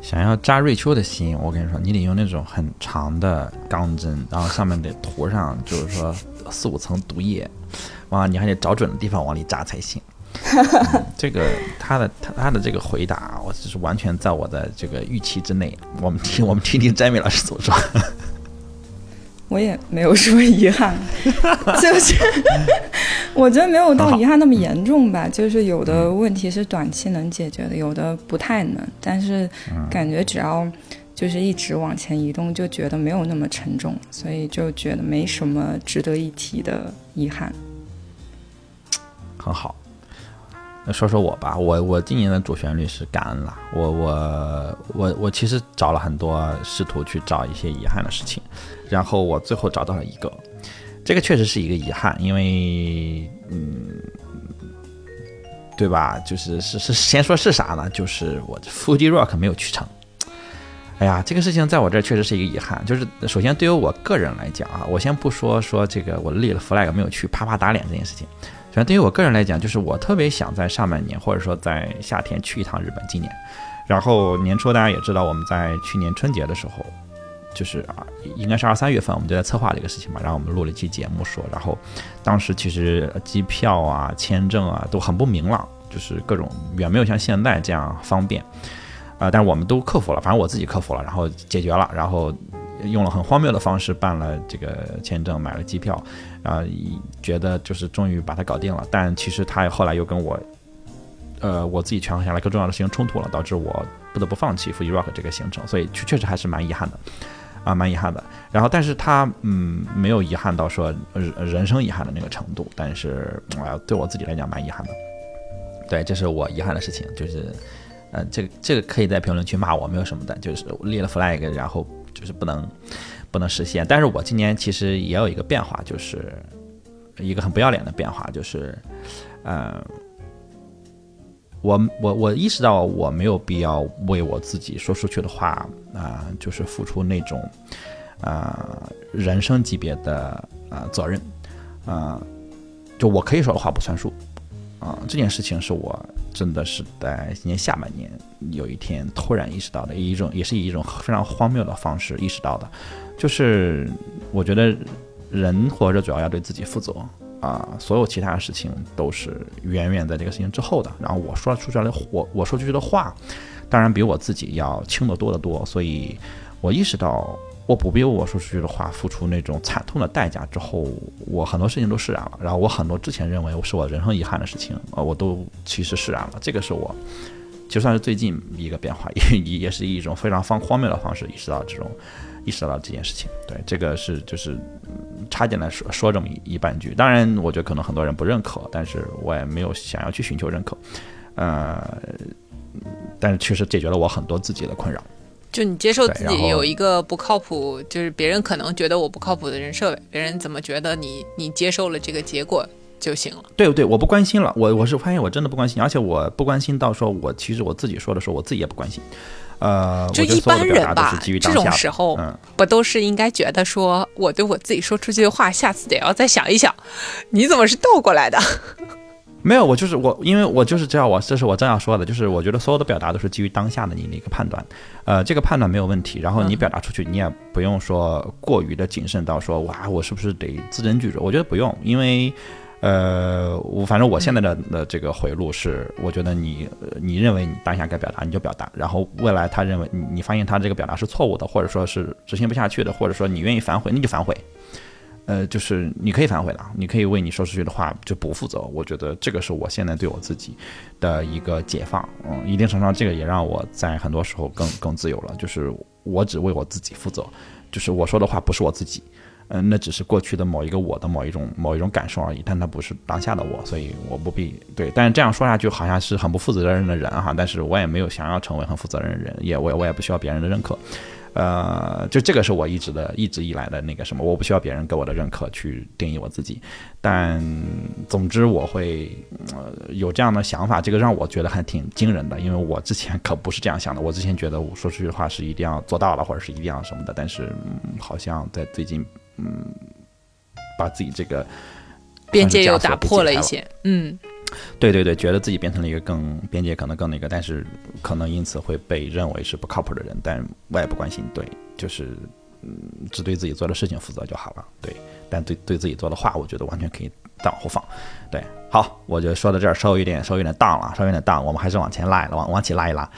想要扎瑞秋的心，我跟你说，你得用那种很长的钢针，然后上面得涂上就是说四五层毒液。哇，你还得找准的地方往里扎才行。这个他的他他的这个回答，我就是完全在我的这个预期之内。我们听我们听听詹米老师怎么说。我也没有什么遗憾，就是我觉得没有到遗憾那么严重吧。就是有的问题是短期能解决的，有的不太能。但是感觉只要就是一直往前移动，就觉得没有那么沉重，所以就觉得没什么值得一提的遗憾。很好，那说说我吧，我我今年的主旋律是感恩啦。我我我我其实找了很多，试图去找一些遗憾的事情，然后我最后找到了一个，这个确实是一个遗憾，因为嗯，对吧？就是是是先说是啥呢？就是我 Fuji Rock 没有去成。哎呀，这个事情在我这儿确实是一个遗憾。就是首先对于我个人来讲啊，我先不说说这个我立了 flag 没有去啪啪打脸这件事情。首先，对于我个人来讲，就是我特别想在上半年，或者说在夏天去一趟日本。今年，然后年初大家也知道，我们在去年春节的时候，就是啊，应该是二三月份，我们就在策划这个事情嘛。然后我们录了一期节目说，然后当时其实机票啊、签证啊都很不明朗，就是各种远没有像现在这样方便啊。但是我们都克服了，反正我自己克服了，然后解决了，然后用了很荒谬的方式办了这个签证，买了机票。啊，觉得就是终于把它搞定了，但其实他后来又跟我，呃，我自己权衡下来更重要的事情冲突了，导致我不得不放弃 Fuji Rock 这个行程，所以确确实还是蛮遗憾的，啊，蛮遗憾的。然后，但是他嗯，没有遗憾到说人生遗憾的那个程度，但是啊，对我自己来讲蛮遗憾的。对，这是我遗憾的事情，就是，呃，这个这个可以在评论区骂我，没有什么的，就是立了 flag，然后就是不能。不能实现，但是我今年其实也有一个变化，就是一个很不要脸的变化，就是，呃，我我我意识到我没有必要为我自己说出去的话啊，就是付出那种啊人生级别的啊责任啊，就我可以说的话不算数啊，这件事情是我真的是在今年下半年有一天突然意识到的一种，也是以一种非常荒谬的方式意识到的。就是我觉得人活着主要要对自己负责啊，所有其他的事情都是远远在这个事情之后的。然后我说出去的我我说出去的话，当然比我自己要轻得多得多。所以我意识到我不必为我说出去的话付出那种惨痛的代价之后，我很多事情都释然了。然后我很多之前认为是我人生遗憾的事情啊，我都其实释然了。这个是我就算是最近一个变化，也也是一种非常方荒谬的方式意识到这种。意识到这件事情，对这个是就是插进来说说这么一一半句。当然，我觉得可能很多人不认可，但是我也没有想要去寻求认可。呃，但是确实解决了我很多自己的困扰。就你接受自己有一个不靠谱，就是别人可能觉得我不靠谱的人设，别人怎么觉得你，你接受了这个结果就行了。对不对？我不关心了，我我是发现我真的不关心，而且我不关心到说我其实我自己说的时候，我自己也不关心。呃，就一般人吧，这种时候不都是应该觉得说，我对我自己说出去的话，下次得要再想一想。你怎么是倒过来的？没有，我就是我，因为我就是这样，我这是我正要说的，就是我觉得所有的表达都是基于当下的你的一个判断，呃，这个判断没有问题。然后你表达出去，你也不用说过于的谨慎到说，哇，我是不是得字斟句酌？我觉得不用，因为。呃，我反正我现在的的这个回路是，我觉得你你认为你当下该表达你就表达，然后未来他认为你你发现他这个表达是错误的，或者说是执行不下去的，或者说你愿意反悔，那就反悔，呃，就是你可以反悔的，你可以为你说出去的话就不负责。我觉得这个是我现在对我自己的一个解放。嗯，一定程度上，这个也让我在很多时候更更自由了。就是我只为我自己负责，就是我说的话不是我自己，嗯，那只是过去的某一个我的某一种某一种感受而已，但它不是当下的我，所以我不必对。但是这样说下去好像是很不负责任的人哈，但是我也没有想要成为很负责任的人，也我我也不需要别人的认可。呃，就这个是我一直的、一直以来的那个什么，我不需要别人给我的认可去定义我自己。但总之，我会呃有这样的想法，这个让我觉得还挺惊人的，因为我之前可不是这样想的。我之前觉得我说出去的话是一定要做到了，或者是一定要什么的。但是好像在最近，嗯，把自己这个边界又打破了一些，嗯。对对对，觉得自己变成了一个更边界可能更那个，但是可能因此会被认为是不靠谱的人，但我也不关心。对，就是嗯，只对自己做的事情负责就好了。对，但对对自己做的话，我觉得完全可以再往后放。对，好，我就说到这儿，稍微有点稍微有点荡了，稍微有点荡，我们还是往前拉，往往起拉一拉。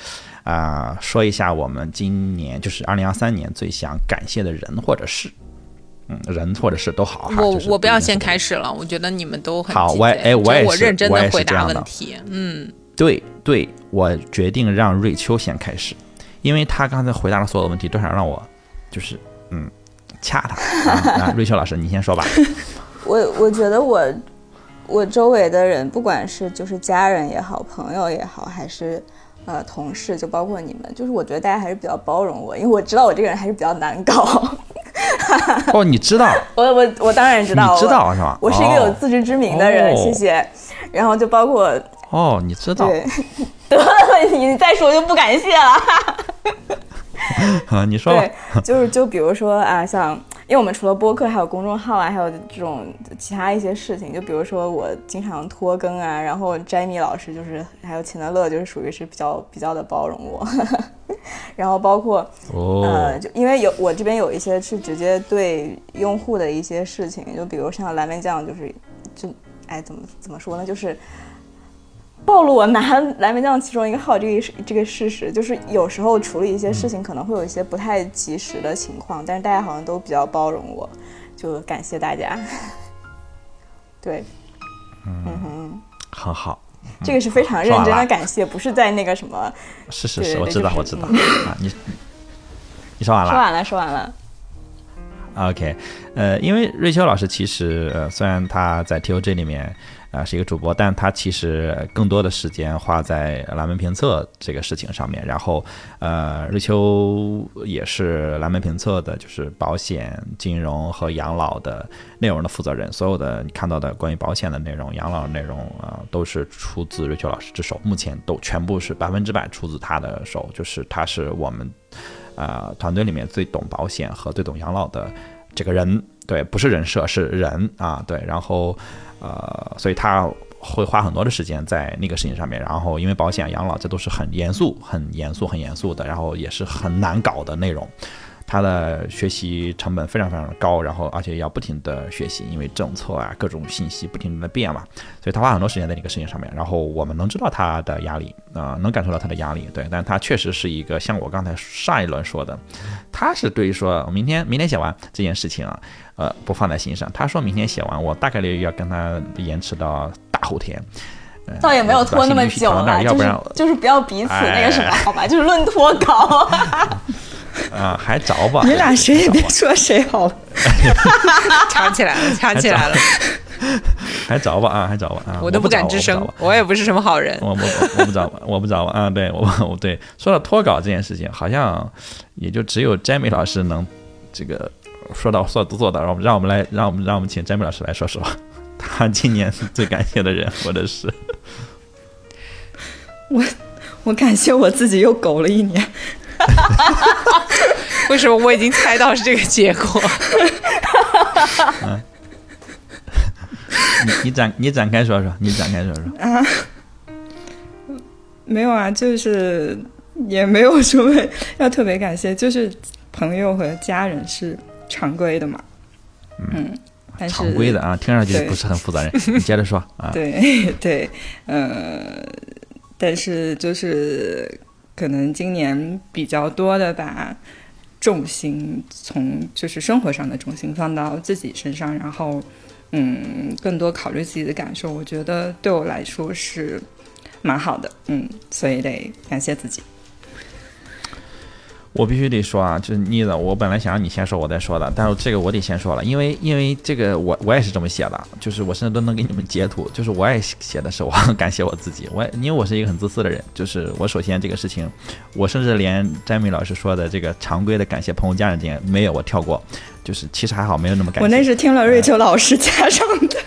啊，说一下我们今年就是二零二三年最想感谢的人或者事。嗯，人或者是都好。我我不要先开始了，我觉得你们都很好。我哎，我也是，我认真的回答问题。嗯，对对，我决定让瑞秋先开始，因为他刚才回答的所有的问题都想让我就是嗯掐他。瑞秋老师，你先说吧。我我觉得我我周围的人，不管是就是家人也好，朋友也好，还是呃同事，就包括你们，就是我觉得大家还是比较包容我，因为我知道我这个人还是比较难搞。哦，你知道？我我我当然知道，你知道是吧？我是一个有自知之明的人，谢谢。然后就包括哦，你知道？对，得了，你再说就不感谢了。啊，你说。对，就是就比如说啊，像。因为我们除了播客，还有公众号啊，还有这种其他一些事情，就比如说我经常拖更啊，然后詹米老师就是还有秦德乐，就是属于是比较 比较的包容我，然后包括呃，就因为有我这边有一些是直接对用户的一些事情，就比如像蓝莓酱，就是就哎怎么怎么说呢，就是。暴露我拿蓝莓酱其中一个号这个这个事实，就是有时候处理一些事情可能会有一些不太及时的情况，但是大家好像都比较包容我，就感谢大家。对，嗯哼，很好，这个是非常认真的感谢，不是在那个什么。是是是，我知道我知道啊，你你说完了？说完了，说完了。OK，呃，因为瑞秋老师其实呃，虽然他在 TOG 里面。啊，是一个主播，但他其实更多的时间花在蓝莓评测这个事情上面。然后，呃，瑞秋也是蓝莓评测的，就是保险、金融和养老的内容的负责人。所有的你看到的关于保险的内容、养老内容啊，都是出自瑞秋老师之手。目前都全部是百分之百出自他的手，就是他是我们啊团队里面最懂保险和最懂养老的这个人。对，不是人设，是人啊。对，然后。呃，所以他会花很多的时间在那个事情上面，然后因为保险、养老这都是很严肃、很严肃、很严肃的，然后也是很难搞的内容。他的学习成本非常非常的高，然后而且要不停的学习，因为政策啊各种信息不停的变嘛，所以他花很多时间在那个事情上面。然后我们能知道他的压力啊，能感受到他的压力，对，但他确实是一个像我刚才上一轮说的，他是对于说明天明天写完这件事情啊，呃不放在心上。他说明天写完，我大概率要跟他延迟到大后天，倒也没有拖那么久了，就是就是不要彼此那个什么好吧，就是论拖稿。啊，还着吧？你俩谁也别说谁好，了，吵起来了，吵起来了，还着吧？啊，还着吧？啊，我都不敢吱声，我也不是什么好人，我我我不着吧？我不着吧？啊，对我我对，说到脱稿这件事情，好像也就只有詹米老师能这个说到说都做到，让我们让我们来，让我们让我们请詹米老师来说说，他今年最感谢的人或者是我，我感谢我自己又苟了一年。为什么我已经猜到是这个结果？你你展你展开说说，你展开说说啊？没有啊，就是也没有什么要特别感谢，就是朋友和家人是常规的嘛。嗯，常规的啊，听上去不是很负责任。你接着说啊。对对，呃，但是就是。可能今年比较多的把重心从就是生活上的重心放到自己身上，然后嗯，更多考虑自己的感受，我觉得对我来说是蛮好的，嗯，所以得感谢自己。我必须得说啊，就是妮子，我本来想让你先说，我再说的，但是这个我得先说了，因为因为这个我我也是这么写的，就是我甚至都能给你们截图，就是我也写的是我感谢我自己，我因为我是一个很自私的人，就是我首先这个事情，我甚至连詹米老师说的这个常规的感谢朋友家人点没有，我跳过，就是其实还好，没有那么感谢。我那是听了瑞秋老师加上的。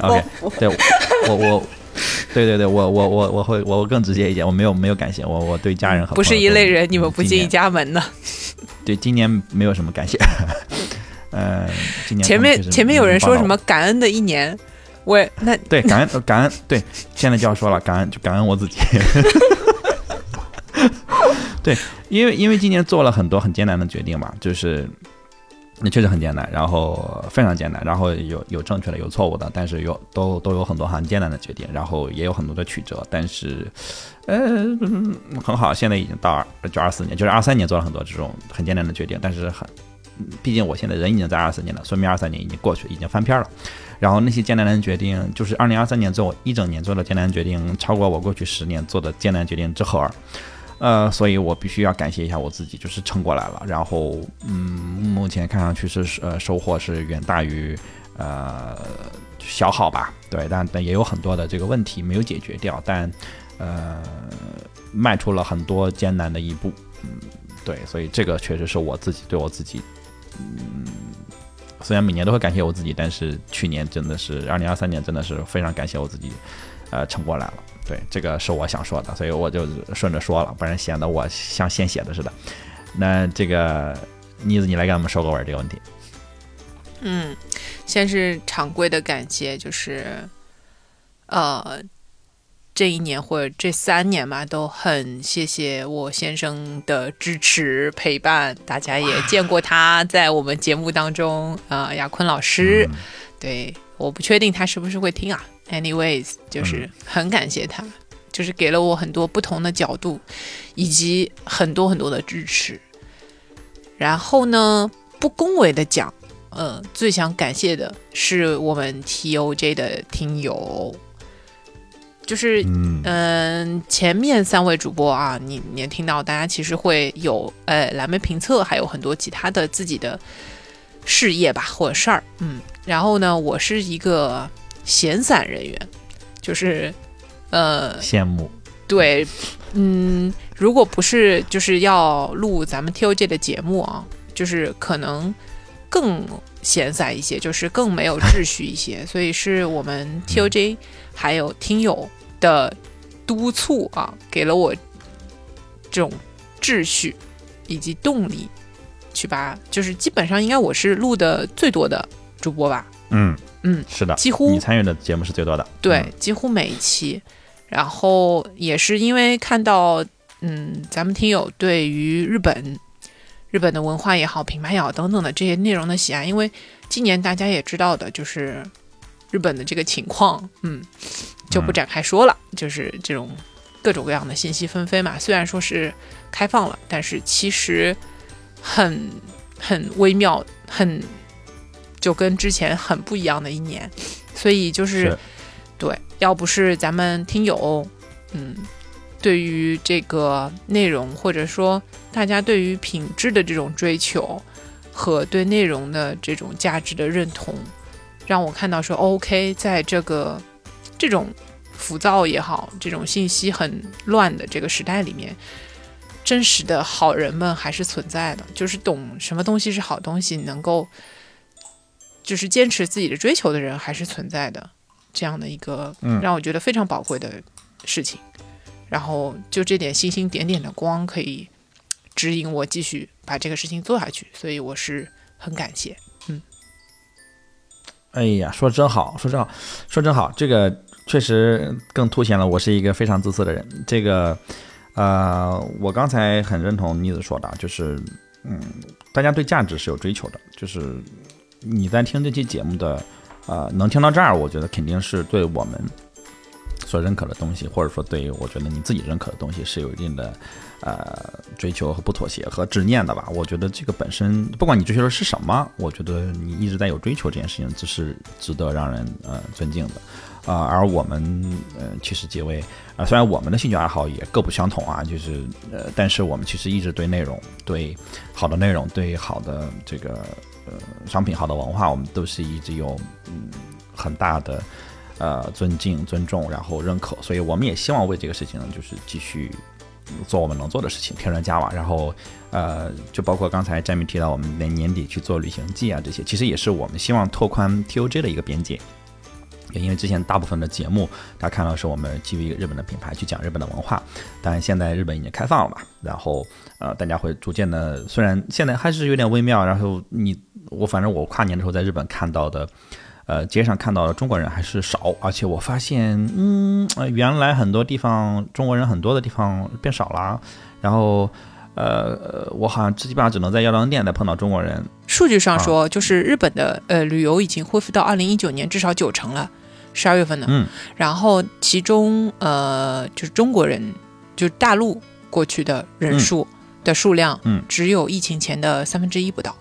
OK OK，对我我。对对对，我我我我会我更直接一点，我没有没有感谢我我对家人和不是一类人，你们不进一家门呢。对，今年没有什么感谢。呃，今年前面前面有人说什么感恩的一年，我那对感恩感恩对，现在就要说了感恩就感恩我自己。对，因为因为今年做了很多很艰难的决定嘛，就是。那确实很艰难，然后非常艰难，然后有有正确的，有错误的，但是有都都有很多很艰难的决定，然后也有很多的曲折，但是，呃，很好，现在已经到二就二四年，就是二三年做了很多这种很艰难的决定，但是很，毕竟我现在人已经在二四年了，说明二三年已经过去，已经翻篇了，然后那些艰难的决定，就是二零二三年做一整年做的艰难决定，超过我过去十年做的艰难决定之后。呃，所以我必须要感谢一下我自己，就是撑过来了。然后，嗯，目前看上去是呃收获是远大于呃消耗吧。对，但但也有很多的这个问题没有解决掉，但呃迈出了很多艰难的一步。嗯，对，所以这个确实是我自己对我自己，嗯，虽然每年都会感谢我自己，但是去年真的是二零二三年真的是非常感谢我自己，呃，撑过来了。对，这个是我想说的，所以我就顺着说了，不然显得我像现写的似的。那这个妮子，你来给我们说个尾这个问题。嗯，先是常规的感谢，就是呃，这一年或者这三年嘛，都很谢谢我先生的支持陪伴，大家也见过他在我们节目当中啊，亚坤老师。对，我不确定他是不是会听啊。Anyways，就是很感谢他，就是给了我很多不同的角度，以及很多很多的支持。然后呢，不恭维的讲，呃，最想感谢的是我们 TOJ 的听友，就是嗯，前面三位主播啊，你你也听到，大家其实会有呃蓝莓评测，还有很多其他的自己的事业吧或者事儿，嗯，然后呢，我是一个。闲散人员，就是，呃，羡慕。对，嗯，如果不是就是要录咱们 TOJ 的节目啊，就是可能更闲散一些，就是更没有秩序一些。所以是我们 TOJ 还有听友的督促啊，给了我这种秩序以及动力，去把就是基本上应该我是录的最多的主播吧。嗯。嗯，是的，几乎你参与的节目是最多的。对，几乎每一期，然后也是因为看到，嗯，咱们听友对于日本、日本的文化也好、品牌也好等等的这些内容的喜爱，因为今年大家也知道的，就是日本的这个情况，嗯，就不展开说了，就是这种各种各样的信息纷飞嘛。虽然说是开放了，但是其实很很微妙，很。就跟之前很不一样的一年，所以就是，对，要不是咱们听友，嗯，对于这个内容或者说大家对于品质的这种追求和对内容的这种价值的认同，让我看到说，OK，在这个这种浮躁也好，这种信息很乱的这个时代里面，真实的好人们还是存在的，就是懂什么东西是好东西，能够。就是坚持自己的追求的人还是存在的，这样的一个让我觉得非常宝贵的事情。然后就这点星星点点的光可以指引我继续把这个事情做下去，所以我是很感谢。嗯，哎呀，说真好，说真好，说真好，这个确实更凸显了我是一个非常自私的人。这个，呃，我刚才很认同妮子说的，就是，嗯，大家对价值是有追求的，就是。你在听这期节目的，呃，能听到这儿，我觉得肯定是对我们所认可的东西，或者说对我觉得你自己认可的东西是有一定的呃追求和不妥协和执念的吧。我觉得这个本身不管你追求的是什么，我觉得你一直在有追求这件事情，这是值得让人呃尊敬的。啊，而我们呃其实几位啊，虽然我们的兴趣爱好也各不相同啊，就是呃，但是我们其实一直对内容、对好的内容、对好的这个呃商品、好的文化，我们都是一直有嗯很大的呃尊敬、尊重，然后认可，所以我们也希望为这个事情就是继续做我们能做的事情，添砖加瓦。然后呃，就包括刚才詹米提到我们年年底去做旅行记啊，这些其实也是我们希望拓宽 TOJ 的一个边界。因为之前大部分的节目，大家看到是我们基于一个日本的品牌去讲日本的文化，但现在日本已经开放了嘛，然后呃，大家会逐渐的，虽然现在还是有点微妙，然后你我反正我跨年的时候在日本看到的，呃，街上看到的中国人还是少，而且我发现，嗯，原来很多地方中国人很多的地方变少了，然后呃，我好像基本上只能在药妆店再碰到中国人。数据上说，就是日本的呃旅游已经恢复到二零一九年至少九成了。十二月份的，嗯，然后其中呃，就是中国人，就是大陆过去的人数的数量，嗯，只有疫情前的三分之一不到。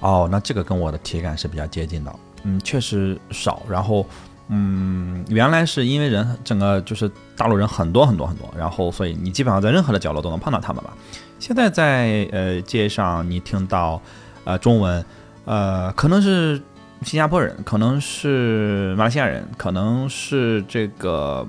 哦，那这个跟我的体感是比较接近的，嗯，确实少。然后，嗯，原来是因为人整个就是大陆人很多很多很多，然后所以你基本上在任何的角落都能碰到他们吧。现在在呃街上你听到呃中文，呃，可能是。新加坡人可能是马来西亚人，可能是这个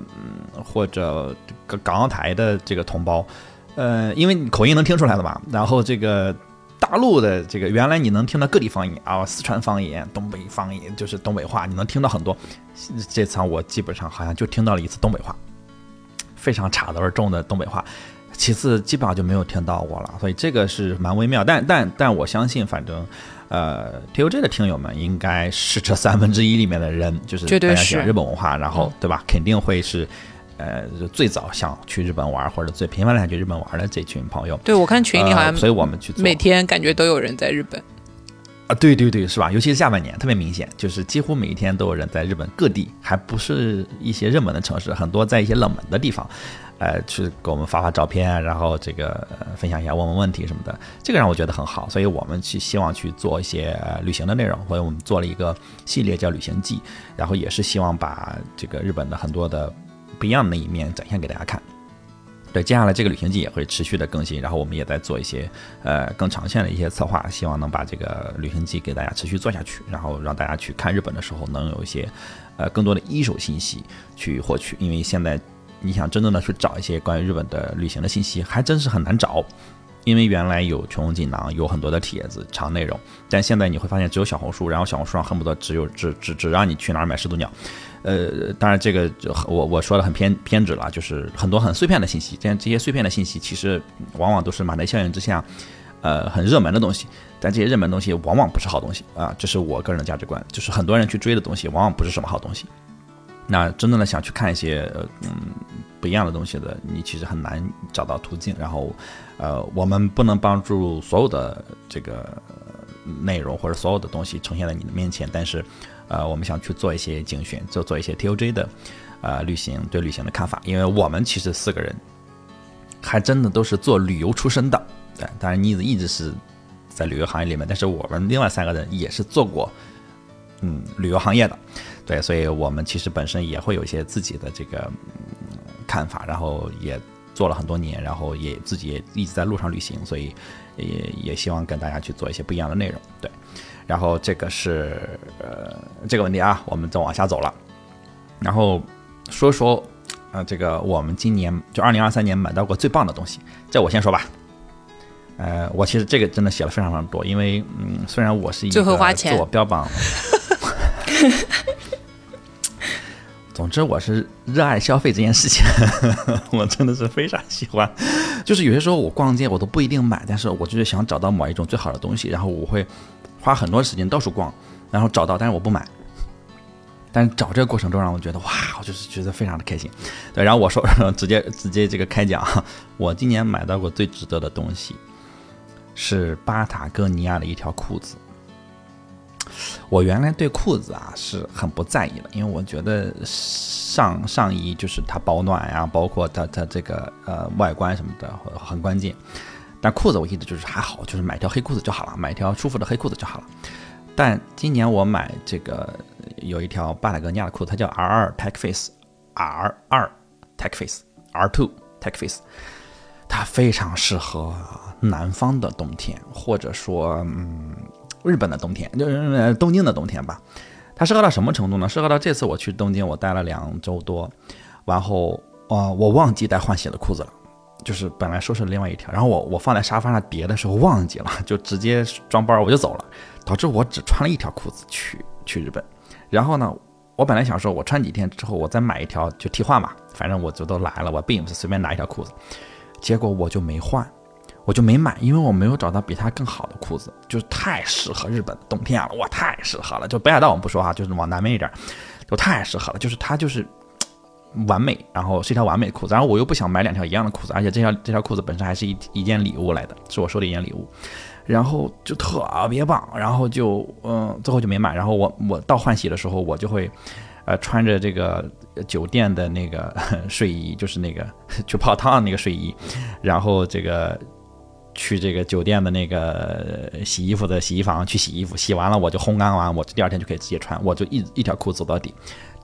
嗯，或者港港澳台的这个同胞，呃，因为口音能听出来的嘛。然后这个大陆的这个原来你能听到各地方言啊，四川方言、东北方言，就是东北话，你能听到很多。这次我基本上好像就听到了一次东北话，非常差的味重的东北话。其次基本上就没有听到过了，所以这个是蛮微妙。但但但我相信，反正。呃，T O J 的听友们应该是这三分之一里面的人，就是大家喜欢日本文化，然后对吧？肯定会是，呃，最早想去日本玩或者最频繁的想去日本玩的这群朋友。对，我看群里好像，所以我们去每天感觉都有人在日本。啊，对对对，是吧？尤其是下半年特别明显，就是几乎每一天都有人在日本各地，还不是一些热门的城市，很多在一些冷门的地方。呃，去给我们发发照片，然后这个分享一下，问问问题什么的，这个让我觉得很好，所以我们去希望去做一些旅行的内容，所以我们做了一个系列叫旅行记，然后也是希望把这个日本的很多的不一样的一面展现给大家看。对，接下来这个旅行记也会持续的更新，然后我们也在做一些呃更长线的一些策划，希望能把这个旅行记给大家持续做下去，然后让大家去看日本的时候能有一些呃更多的一手信息去获取，因为现在。你想真正的去找一些关于日本的旅行的信息，还真是很难找，因为原来有穷锦囊，有很多的帖子长内容，但现在你会发现只有小红书，然后小红书上恨不得只有只只只让你去哪儿买始祖鸟，呃，当然这个就我我说的很偏偏执了，就是很多很碎片的信息，但这些碎片的信息其实往往都是马内效应之下，呃，很热门的东西，但这些热门东西往往不是好东西啊，这是我个人的价值观，就是很多人去追的东西，往往不是什么好东西。那真正的想去看一些嗯不一样的东西的，你其实很难找到途径。然后，呃，我们不能帮助所有的这个内容或者所有的东西呈现在你的面前，但是，呃，我们想去做一些精选，做做一些 T O J 的，呃，旅行对旅行的看法。因为我们其实四个人还真的都是做旅游出身的，对，当然妮子一直是在旅游行业里面，但是我们另外三个人也是做过嗯旅游行业的。对，所以我们其实本身也会有一些自己的这个看法，然后也做了很多年，然后也自己也一直在路上旅行，所以也也希望跟大家去做一些不一样的内容。对，然后这个是呃这个问题啊，我们再往下走了，然后说说呃这个我们今年就二零二三年买到过最棒的东西，这我先说吧。呃，我其实这个真的写了非常非常多，因为嗯，虽然我是一个自我标榜。总之，我是热爱消费这件事情，我真的是非常喜欢。就是有些时候我逛街，我都不一定买，但是我就是想找到某一种最好的东西，然后我会花很多时间到处逛，然后找到，但是我不买。但是找这个过程中，让我觉得哇，我就是觉得非常的开心。对，然后我说 直接直接这个开讲，我今年买到过最值得的东西是巴塔哥尼亚的一条裤子。我原来对裤子啊是很不在意的，因为我觉得上上衣就是它保暖呀，包括它它这个呃外观什么的很关键。但裤子我一直就是还好，就是买条黑裤子就好了，买条舒服的黑裤子就好了。但今年我买这个有一条巴塔哥尼亚的裤子，它叫 R 二 Tech Face，R 二 Tech Face，R two Tech Face，它非常适合南方的冬天，或者说嗯日本的冬天，就是东京的冬天吧。它适合到什么程度呢？适合到这次我去东京，我待了两周多，然后啊我忘记带换洗的裤子了。就是本来收拾了另外一条，然后我我放在沙发上叠的时候忘记了，就直接装包我就走了，导致我只穿了一条裤子去去日本。然后呢，我本来想说，我穿几天之后我再买一条就替换嘛，反正我就都来了，我并不是随便拿一条裤子。结果我就没换，我就没买，因为我没有找到比它更好的裤子，就是太适合日本冬天了，哇，太适合了。就北海道我们不说哈，就是往南面一点，就太适合了，就是它就是。完美，然后是一条完美裤子，然后我又不想买两条一样的裤子，而且这条这条裤子本身还是一一件礼物来的，是我收的一件礼物，然后就特别棒，然后就嗯，最后就没买。然后我我到换洗的时候，我就会呃穿着这个酒店的那个睡衣，就是那个 去泡汤的那个睡衣，然后这个去这个酒店的那个洗衣服的洗衣房去洗衣服，洗完了我就烘干完，我第二天就可以直接穿，我就一一条裤子走到底。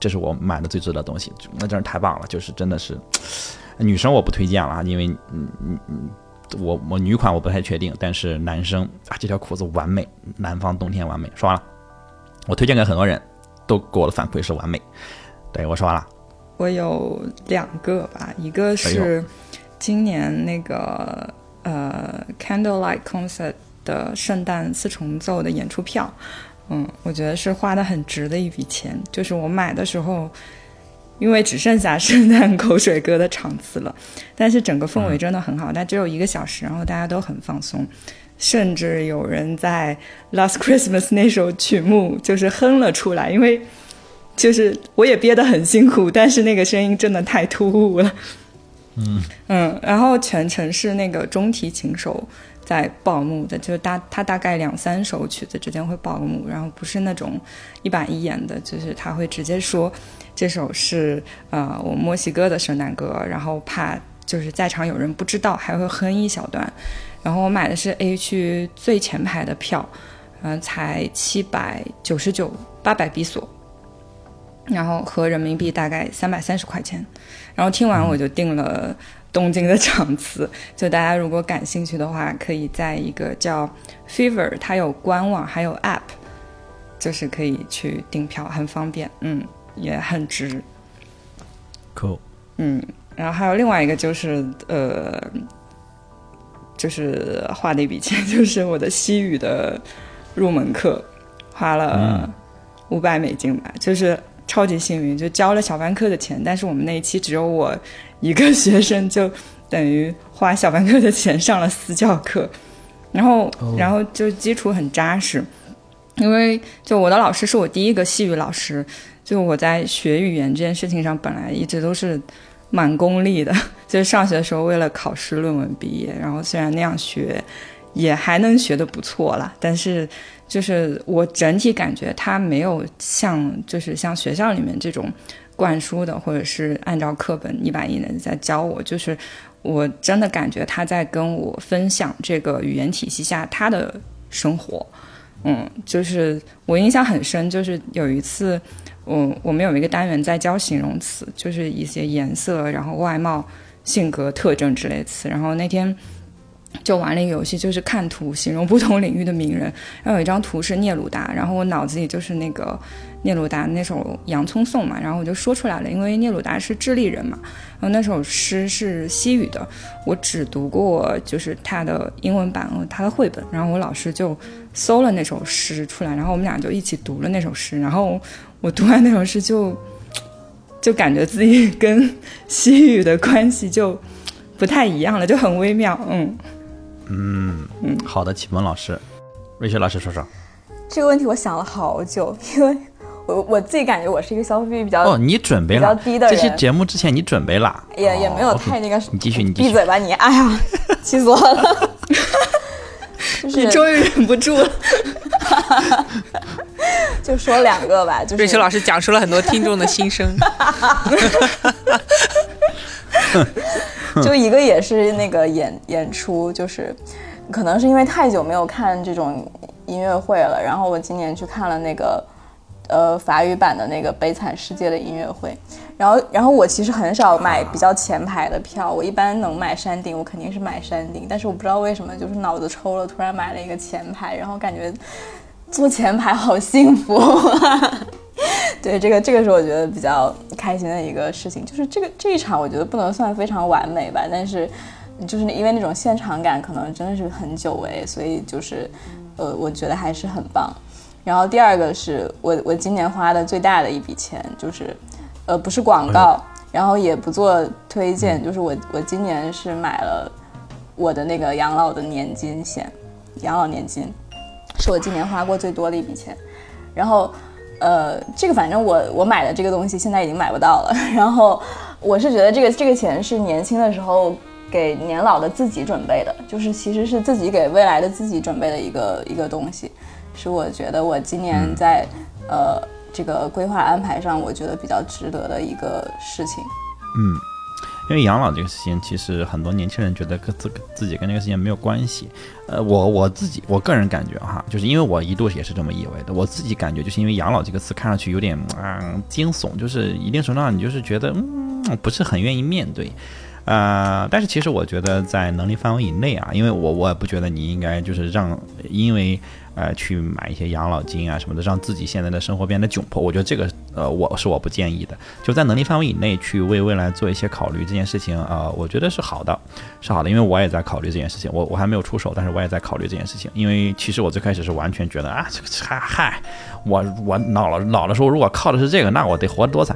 这是我买的最值的东西，那真是太棒了！就是真的是，女生我不推荐了，因为嗯嗯嗯，我我女款我不太确定，但是男生啊，这条裤子完美，南方冬天完美。说完了，我推荐给很多人，都给我的反馈是完美。对我说完了，我有两个吧，一个是今年那个呃 Candlelight Concert 的圣诞四重奏的演出票。嗯，我觉得是花的很值的一笔钱。就是我买的时候，因为只剩下圣诞口水歌的场次了，但是整个氛围真的很好。但只有一个小时，然后大家都很放松，甚至有人在《Last Christmas》那首曲目就是哼了出来。因为就是我也憋得很辛苦，但是那个声音真的太突兀了。嗯嗯，然后全程是那个中提琴手。在报幕的，就是大他大概两三首曲子之间会报幕，然后不是那种一板一眼的，就是他会直接说这首是呃我墨西哥的圣诞歌，然后怕就是在场有人不知道，还会哼一小段。然后我买的是 A 区最前排的票，嗯，才七百九十九，八百比索，然后合人民币大概三百三十块钱。然后听完我就定了。东京的场次，就大家如果感兴趣的话，可以在一个叫 Fever，它有官网还有 App，就是可以去订票，很方便，嗯，也很值。Cool。嗯，然后还有另外一个就是呃，就是花的一笔钱，就是我的西语的入门课，花了五百美金吧，就是超级幸运，就交了小班课的钱，但是我们那一期只有我。一个学生就等于花小班课的钱上了私教课，然后然后就基础很扎实，因为就我的老师是我第一个西语老师，就我在学语言这件事情上本来一直都是蛮功利的，就是上学的时候为了考试论文毕业，然后虽然那样学也还能学得不错了，但是就是我整体感觉他没有像就是像学校里面这种。灌输的，或者是按照课本一板一眼在教我，就是我真的感觉他在跟我分享这个语言体系下他的生活。嗯，就是我印象很深，就是有一次，我我们有一个单元在教形容词，就是一些颜色、然后外貌、性格特征之类词。然后那天就玩了一个游戏，就是看图形容不同领域的名人。然后有一张图是聂鲁达，然后我脑子里就是那个。聂鲁达那首《洋葱颂》嘛，然后我就说出来了，因为聂鲁达是智利人嘛，然后那首诗是西语的，我只读过就是他的英文版和他的绘本，然后我老师就搜了那首诗出来，然后我们俩就一起读了那首诗，然后我读完那首诗就 就感觉自己跟西语的关系就不太一样了，就很微妙，嗯嗯嗯，好的，启蒙老师，瑞雪老师说说这个问题，我想了好久，因为。我我自己感觉我是一个消费比较哦，你准备了比较低的人。这期节目之前你准备了？也也没有太那个。你继续，你继续。闭嘴吧你！哎呀，气死我了！你终于忍不住了。就说两个吧，就是瑞秋老师讲述了很多听众的心声。就一个也是那个演演出，就是可能是因为太久没有看这种音乐会了，然后我今年去看了那个呃法语版的那个《悲惨世界》的音乐会，然后然后我其实很少买比较前排的票，我一般能买山顶，我肯定是买山顶，但是我不知道为什么就是脑子抽了，突然买了一个前排，然后感觉坐前排好幸福。对，这个这个是我觉得比较开心的一个事情，就是这个这一场我觉得不能算非常完美吧，但是就是因为那种现场感可能真的是很久违，所以就是呃，我觉得还是很棒。然后第二个是我我今年花的最大的一笔钱，就是呃不是广告，然后也不做推荐，就是我我今年是买了我的那个养老的年金险，养老年金是我今年花过最多的一笔钱，然后。呃，这个反正我我买的这个东西现在已经买不到了。然后我是觉得这个这个钱是年轻的时候给年老的自己准备的，就是其实是自己给未来的自己准备的一个一个东西，是我觉得我今年在呃这个规划安排上，我觉得比较值得的一个事情。嗯。因为养老这个事情，其实很多年轻人觉得跟自自己跟这个事情没有关系。呃，我我自己我个人感觉哈，就是因为我一度也是这么以为的。我自己感觉就是因为养老这个词看上去有点啊惊悚，就是一定程度上你就是觉得嗯不是很愿意面对。呃，但是其实我觉得在能力范围以内啊，因为我我也不觉得你应该就是让因为。呃，去买一些养老金啊什么的，让自己现在的生活变得窘迫。我觉得这个，呃，我是我不建议的。就在能力范围以内去为未来做一些考虑，这件事情啊，我觉得是好的，是好的。因为我也在考虑这件事情，我我还没有出手，但是我也在考虑这件事情。因为其实我最开始是完全觉得啊，这个嗨嗨，我我老了老的时候如果靠的是这个，那我得活得多惨。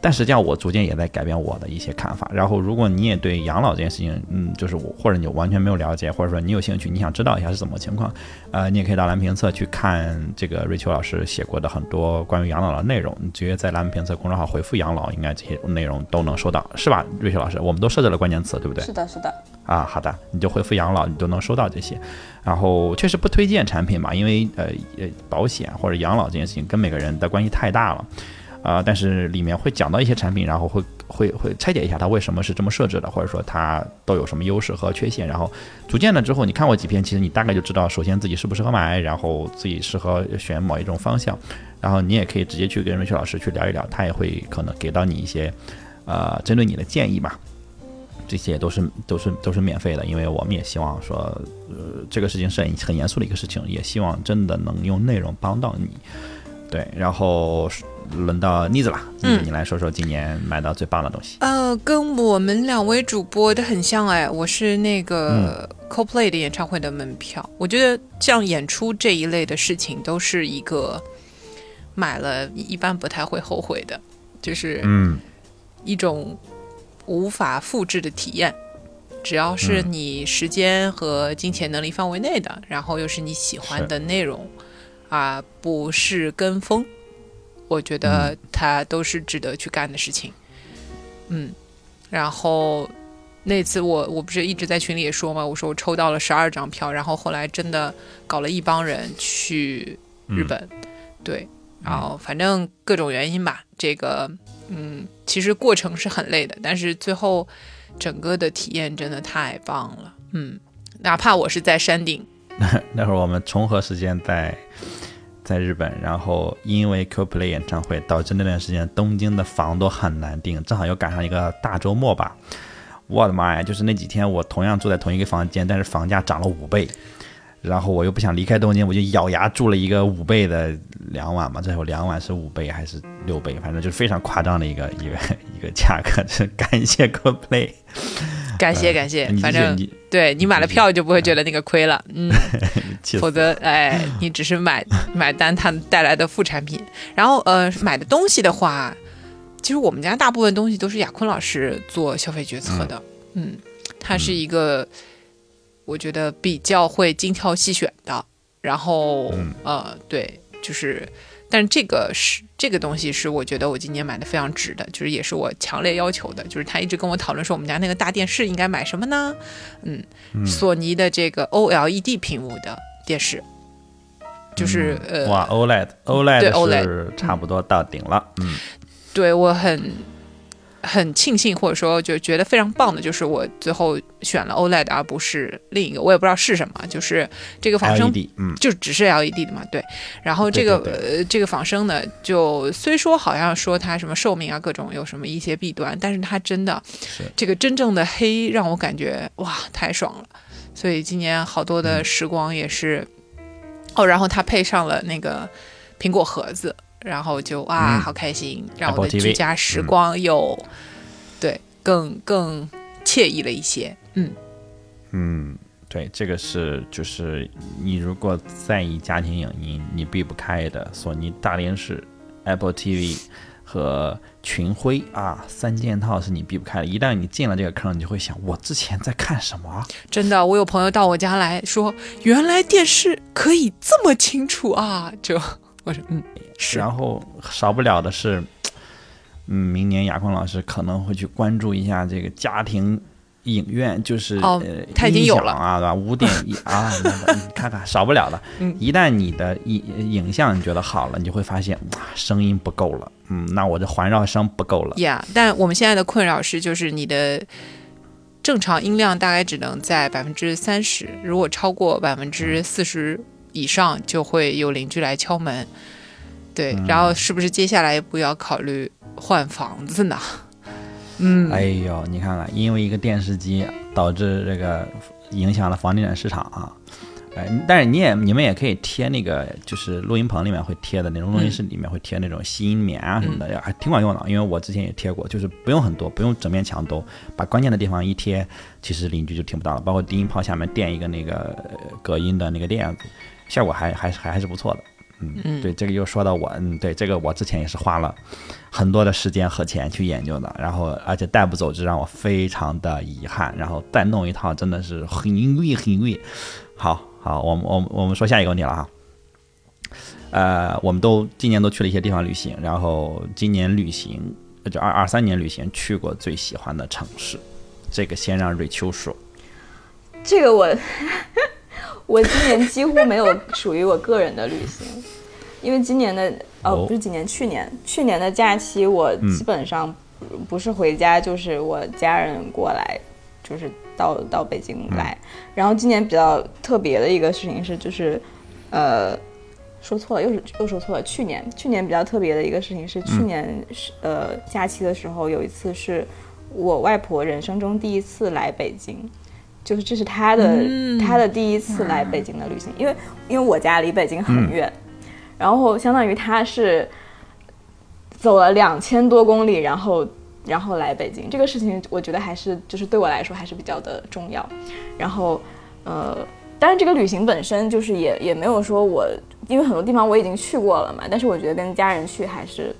但实际上，我逐渐也在改变我的一些看法。然后，如果你也对养老这件事情，嗯，就是我或者你完全没有了解，或者说你有兴趣，你想知道一下是怎么情况，呃，你也可以到蓝评测去看这个瑞秋老师写过的很多关于养老的内容。你直接在蓝评测公众号回复“养老”，应该这些内容都能收到，是吧？瑞秋老师，我们都设置了关键词，对不对？是的，是的。啊，好的，你就回复“养老”，你都能收到这些。然后，确实不推荐产品嘛，因为呃呃，保险或者养老这件事情跟每个人的关系太大了。啊，但是里面会讲到一些产品，然后会会会拆解一下它为什么是这么设置的，或者说它都有什么优势和缺陷。然后逐渐的之后，你看过几篇，其实你大概就知道，首先自己适不适合买，然后自己适合选某一种方向。然后你也可以直接去跟瑞雪老师去聊一聊，他也会可能给到你一些呃针对你的建议吧。这些都是都是都是免费的，因为我们也希望说，呃，这个事情是很很严肃的一个事情，也希望真的能用内容帮到你。对，然后。轮到妮子了，嗯，你来说说今年买到最棒的东西。呃，跟我们两位主播的很像哎，我是那个 CoPlay 的演唱会的门票。我觉得像演出这一类的事情，都是一个买了一般不太会后悔的，就是嗯，一种无法复制的体验。只要是你时间和金钱能力范围内的，然后又是你喜欢的内容，啊，不是跟风。我觉得它都是值得去干的事情，嗯，然后那次我我不是一直在群里也说嘛，我说我抽到了十二张票，然后后来真的搞了一帮人去日本，对，然后反正各种原因吧，这个嗯，其实过程是很累的，但是最后整个的体验真的太棒了，嗯，哪怕我是在山顶，那那会儿我们重合时间在。在日本，然后因为 coplay 演唱会，导致那段时间东京的房都很难订，正好又赶上一个大周末吧。我的妈呀！就是那几天，我同样住在同一个房间，但是房价涨了五倍，然后我又不想离开东京，我就咬牙住了一个五倍的两晚嘛。最后两晚是五倍还是六倍？反正就是非常夸张的一个一个一个价格。感谢 Co Play。感谢感谢，反正对你买了票就不会觉得那个亏了，嗯，否则哎，你只是买 买单它带来的副产品。然后呃，买的东西的话，其实我们家大部分东西都是亚坤老师做消费决策的，嗯，他是一个我觉得比较会精挑细选的，然后呃，对，就是。但是这个是这个东西是我觉得我今年买的非常值的，就是也是我强烈要求的，就是他一直跟我讨论说我们家那个大电视应该买什么呢？嗯，索尼的这个 OLED 屏幕的电视，就是呃，哇，OLED，OLED 是差不多到顶了，嗯，对我很。很庆幸，或者说就觉得非常棒的，就是我最后选了 OLED 而不是另一个，我也不知道是什么，就是这个仿生，嗯，就只是 LED 的嘛，对。然后这个呃这个仿生呢，就虽说好像说它什么寿命啊各种有什么一些弊端，但是它真的这个真正的黑让我感觉哇太爽了，所以今年好多的时光也是哦，然后它配上了那个苹果盒子。然后就哇，好开心，让我的居家时光又对更更惬意了一些。嗯嗯，对，这个是就是你如果在意家庭影音，你避不开的索尼大连视、Apple TV 和群晖啊，三件套是你避不开的。一旦你进了这个坑，你就会想，我之前在看什么？真的，我有朋友到我家来说，原来电视可以这么清楚啊！就嗯。然后少不了的是，嗯，明年亚坤老师可能会去关注一下这个家庭影院，就是呃，他已经有了啊，对吧？五点一 啊，你看看少不了的。一旦你的影影像你觉得好了，你就会发现哇，声音不够了，嗯，那我这环绕声不够了。呀，但我们现在的困扰是，就是你的正常音量大概只能在百分之三十，如果超过百分之四十以上，就会有邻居来敲门。对，然后是不是接下来一步要考虑换房子呢？嗯，哎呦，你看看，因为一个电视机导致这个影响了房地产市场啊！哎，但是你也你们也可以贴那个，就是录音棚里面会贴的那种，录音室里面会贴那种吸音棉啊什么的，还挺管用的。因为我之前也贴过，就是不用很多，不用整面墙都，把关键的地方一贴，其实邻居就听不到了。包括低音炮下面垫一个那个隔音的那个垫子，效果还还还还是不错的。嗯，对，这个又说到我，嗯，对，这个我之前也是花了很多的时间和钱去研究的，然后而且带不走，就让我非常的遗憾。然后再弄一套，真的是很贵很贵。好好，我们我们我们说下一个问题了哈。呃，我们都今年都去了一些地方旅行，然后今年旅行就二二三年旅行去过最喜欢的城市，这个先让瑞秋说。这个我。我今年几乎没有属于我个人的旅行，因为今年的哦不是今年，去年去年的假期我基本上不是回家就是我家人过来，就是到到北京来。然后今年比较特别的一个事情是，就是呃说错了，又是又说错了。去年去年比较特别的一个事情是，去年是呃假期的时候有一次是我外婆人生中第一次来北京。就是这是他的他的第一次来北京的旅行，因为因为我家离北京很远，然后相当于他是走了两千多公里，然后然后来北京这个事情，我觉得还是就是对我来说还是比较的重要。然后呃，当然这个旅行本身就是也也没有说我，因为很多地方我已经去过了嘛，但是我觉得跟家人去还是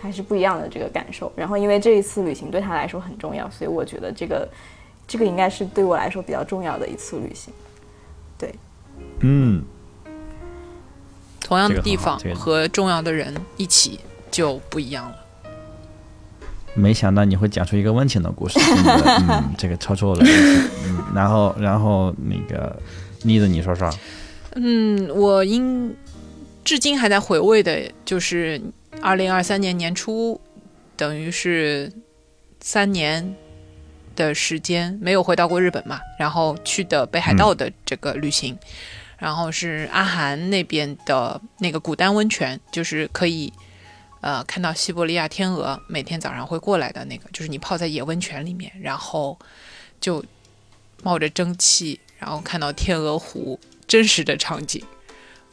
还是不一样的这个感受。然后因为这一次旅行对他来说很重要，所以我觉得这个。这个应该是对我来说比较重要的一次旅行，对，嗯，同样的地方和重要的人一起就不一样了。没想到你会讲出一个温情的故事，嗯，这个超出我的预期。嗯，然后，然后那个妮子，你说说。嗯，我应至今还在回味的，就是二零二三年年初，等于是三年。的时间没有回到过日本嘛，然后去的北海道的这个旅行，然后是阿寒那边的那个古丹温泉，就是可以呃看到西伯利亚天鹅每天早上会过来的那个，就是你泡在野温泉里面，然后就冒着蒸汽，然后看到天鹅湖真实的场景。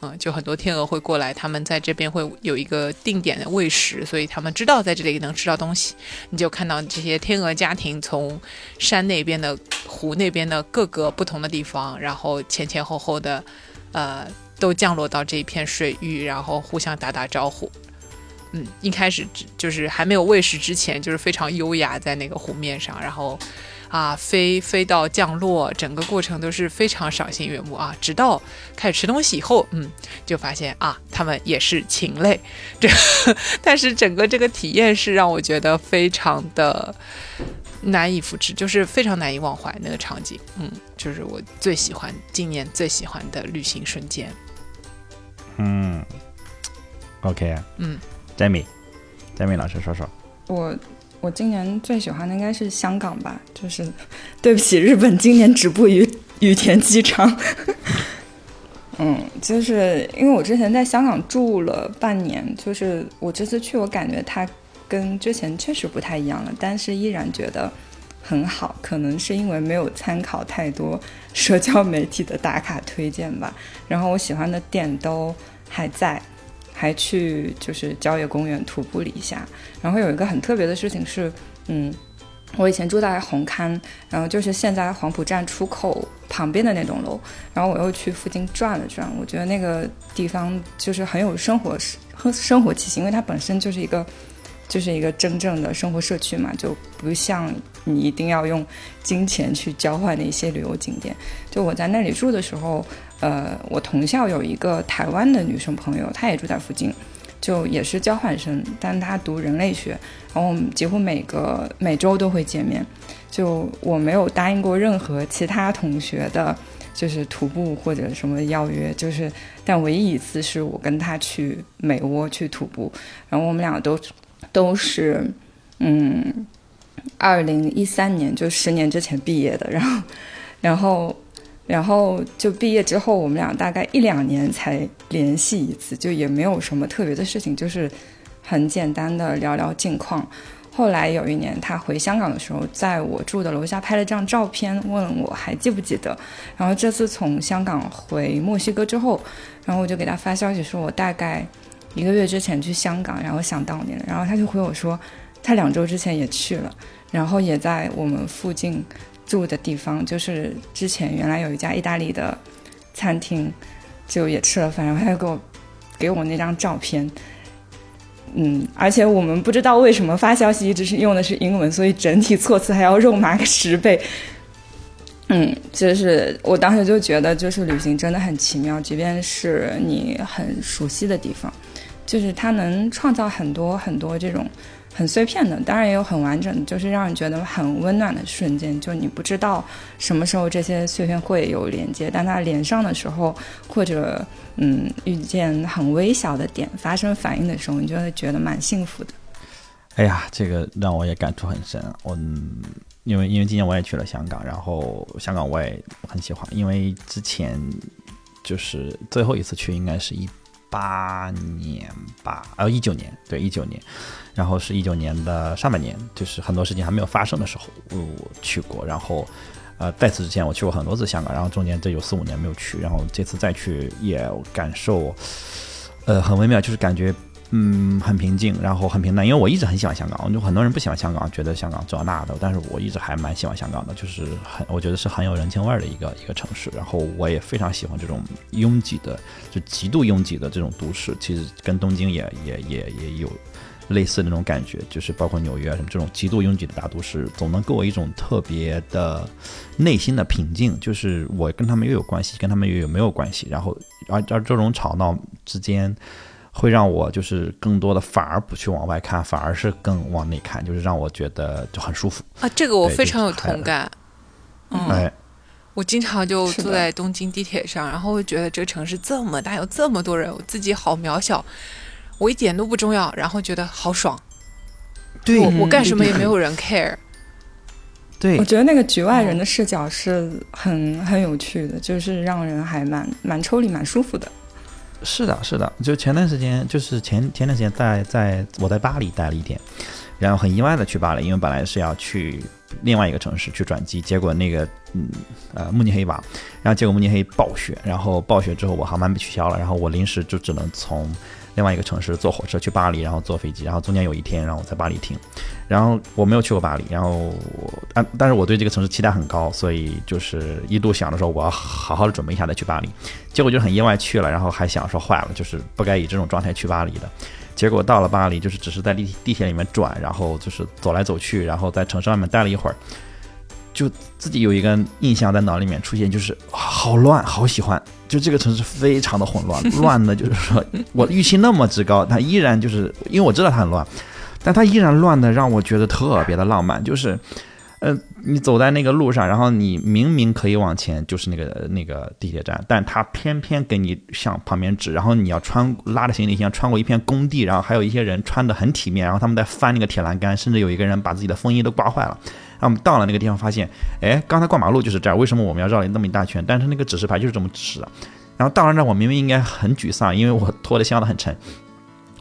嗯，就很多天鹅会过来，他们在这边会有一个定点的喂食，所以他们知道在这里能吃到东西。你就看到这些天鹅家庭从山那边的湖那边的各个不同的地方，然后前前后后的，呃，都降落到这一片水域，然后互相打打招呼。嗯，一开始就是还没有喂食之前，就是非常优雅在那个湖面上，然后。啊，飞飞到降落，整个过程都是非常赏心悦目啊！直到开始吃东西以后，嗯，就发现啊，他们也是禽类，这 但是整个这个体验是让我觉得非常的难以复制，就是非常难以忘怀那个场景，嗯，就是我最喜欢今年最喜欢的旅行瞬间。嗯，OK，嗯，Jamie，Jamie 老师说说。我我今年最喜欢的应该是香港吧，就是对不起，日本今年止步于羽田机场。嗯，就是因为我之前在香港住了半年，就是我这次去，我感觉它跟之前确实不太一样了，但是依然觉得很好。可能是因为没有参考太多社交媒体的打卡推荐吧。然后我喜欢的店都还在，还去就是郊野公园徒步了一下。然后有一个很特别的事情是，嗯。我以前住在红磡，然后就是现在黄埔站出口旁边的那栋楼，然后我又去附近转了转，我觉得那个地方就是很有生活生生活气息，因为它本身就是一个就是一个真正的生活社区嘛，就不像你一定要用金钱去交换的一些旅游景点。就我在那里住的时候，呃，我同校有一个台湾的女生朋友，她也住在附近。就也是交换生，但她读人类学，然后我们几乎每个每周都会见面。就我没有答应过任何其他同学的，就是徒步或者什么邀约，就是但唯一一次是我跟她去美窝去徒步，然后我们俩都都是嗯，二零一三年就十年之前毕业的，然后然后。然后就毕业之后，我们俩大概一两年才联系一次，就也没有什么特别的事情，就是很简单的聊聊近况。后来有一年他回香港的时候，在我住的楼下拍了张照片，问我还记不记得。然后这次从香港回墨西哥之后，然后我就给他发消息说，我大概一个月之前去香港，然后想到你了。然后他就回我说，他两周之前也去了，然后也在我们附近。住的地方就是之前原来有一家意大利的餐厅，就也吃了饭，然后他就给我给我那张照片，嗯，而且我们不知道为什么发消息一直是用的是英文，所以整体措辞还要肉麻个十倍，嗯，就是我当时就觉得，就是旅行真的很奇妙，即便是你很熟悉的地方，就是它能创造很多很多这种。很碎片的，当然也有很完整的，就是让人觉得很温暖的瞬间。就你不知道什么时候这些碎片会有连接，但它连上的时候，或者嗯遇见很微小的点发生反应的时候，你就会觉得蛮幸福的。哎呀，这个让我也感触很深。我因为因为今年我也去了香港，然后香港我也很喜欢，因为之前就是最后一次去应该是一八年吧，呃一九年，对一九年。然后是一九年的上半年，就是很多事情还没有发生的时候，我去过。然后，呃，在此之前我去过很多次香港，然后中间这有四五年没有去。然后这次再去也感受，呃，很微妙，就是感觉嗯很平静，然后很平淡。因为我一直很喜欢香港，就很多人不喜欢香港，觉得香港这那的，但是我一直还蛮喜欢香港的，就是很我觉得是很有人情味的一个一个城市。然后我也非常喜欢这种拥挤的，就极度拥挤的这种都市，其实跟东京也也也也有。类似那种感觉，就是包括纽约什么这种极度拥挤的大都市，总能给我一种特别的内心的平静。就是我跟他们又有关系，跟他们又有没有关系？然后而而这种吵闹之间，会让我就是更多的反而不去往外看，反而是更往内看，就是让我觉得就很舒服啊。这个我非常有同感。嗯，我经常就坐在东京地铁上，然后会觉得这个城市这么大，有这么多人，我自己好渺小。我一点都不重要，然后觉得好爽。对，我我干什么也没有人 care。对，我觉得那个局外人的视角是很很有趣的，就是让人还蛮蛮抽离、蛮舒服的。是的，是的。就前段时间，就是前前段时间在在我在巴黎待了一天，然后很意外的去巴黎，因为本来是要去另外一个城市去转机，结果那个嗯呃慕尼黑吧，然后结果慕尼黑暴雪，然后暴雪之后我航班被取消了，然后我临时就只能从。另外一个城市坐火车去巴黎，然后坐飞机，然后中间有一天让我在巴黎停，然后我没有去过巴黎，然后但但是我对这个城市期待很高，所以就是一度想着说我要好好的准备一下再去巴黎，结果就很意外去了，然后还想说坏了，就是不该以这种状态去巴黎的，结果到了巴黎就是只是在地地铁里面转，然后就是走来走去，然后在城市外面待了一会儿。就自己有一个印象在脑里面出现，就是好乱，好喜欢。就这个城市非常的混乱，乱的，就是说我预期那么之高，它依然就是因为我知道它很乱，但它依然乱的让我觉得特别的浪漫。就是，呃，你走在那个路上，然后你明明可以往前，就是那个那个地铁站，但他偏偏给你向旁边指，然后你要穿拉着行李箱穿过一片工地，然后还有一些人穿的很体面，然后他们在翻那个铁栏杆，甚至有一个人把自己的风衣都刮坏了。那我们到了那个地方，发现，哎，刚才过马路就是这儿，为什么我们要绕了那么一大圈？但是那个指示牌就是这么指示的。然后到了那儿，我明明应该很沮丧，因为我拖的箱子很沉。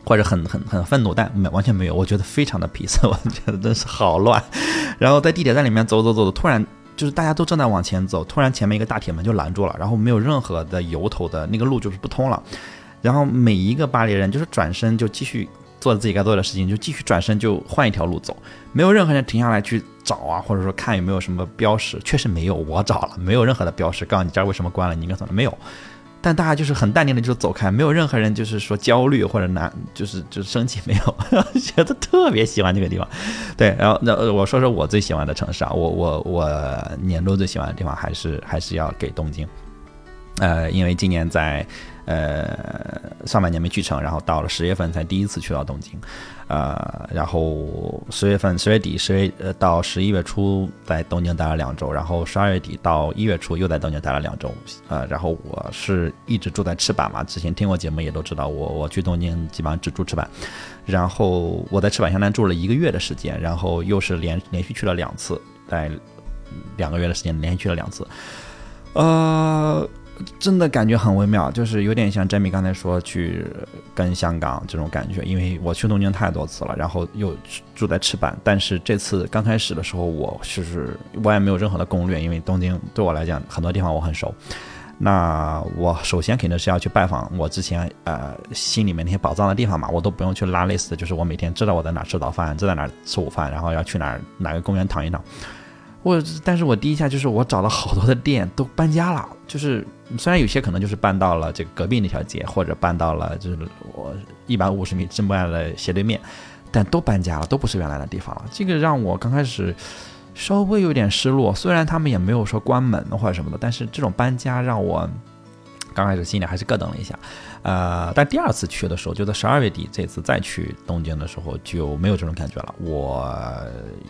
或者很很很愤怒，但没完全没有，我觉得非常的皮色 我觉得真是好乱。然后在地铁站里面走走走的，突然就是大家都正在往前走，突然前面一个大铁门就拦住了，然后没有任何的由头的那个路就是不通了。然后每一个巴黎人就是转身就继续做自己该做的事情，就继续转身就换一条路走，没有任何人停下来去找啊，或者说看有没有什么标识，确实没有，我找了，没有任何的标识告诉你这儿为什么关了，你应该走的没有。但大家就是很淡定的就走开，没有任何人就是说焦虑或者难，就是就是生气没有，觉得特别喜欢这个地方。对，然后那我说说我最喜欢的城市啊，我我我年度最喜欢的地方还是还是要给东京，呃，因为今年在。呃，上半年没去成，然后到了十月份才第一次去到东京，呃，然后十月份十月底十月呃到十一月初在东京待了两周，然后十二月底到一月初又在东京待了两周，呃，然后我是一直住在赤坂嘛，之前听过节目也都知道，我我去东京基本上只住赤坂，然后我在赤坂相当住了一个月的时间，然后又是连连续去了两次，在两个月的时间连续去了两次，呃。真的感觉很微妙，就是有点像 Jamie 刚才说去跟香港这种感觉，因为我去东京太多次了，然后又住在赤坂，但是这次刚开始的时候，我就是我也没有任何的攻略，因为东京对我来讲很多地方我很熟。那我首先肯定是要去拜访我之前呃心里面那些宝藏的地方嘛，我都不用去拉 list，就是我每天知道我在哪吃早饭，知道哪吃午饭，然后要去哪哪个公园躺一躺。我，但是我第一下就是我找了好多的店都搬家了，就是虽然有些可能就是搬到了这个隔壁那条街，或者搬到了就是我一百五十米之外的斜对面，但都搬家了，都不是原来的地方了。这个让我刚开始稍微有点失落，虽然他们也没有说关门或者什么的，但是这种搬家让我刚开始心里还是咯噔了一下。呃，但第二次去的时候，就在十二月底，这次再去东京的时候就没有这种感觉了，我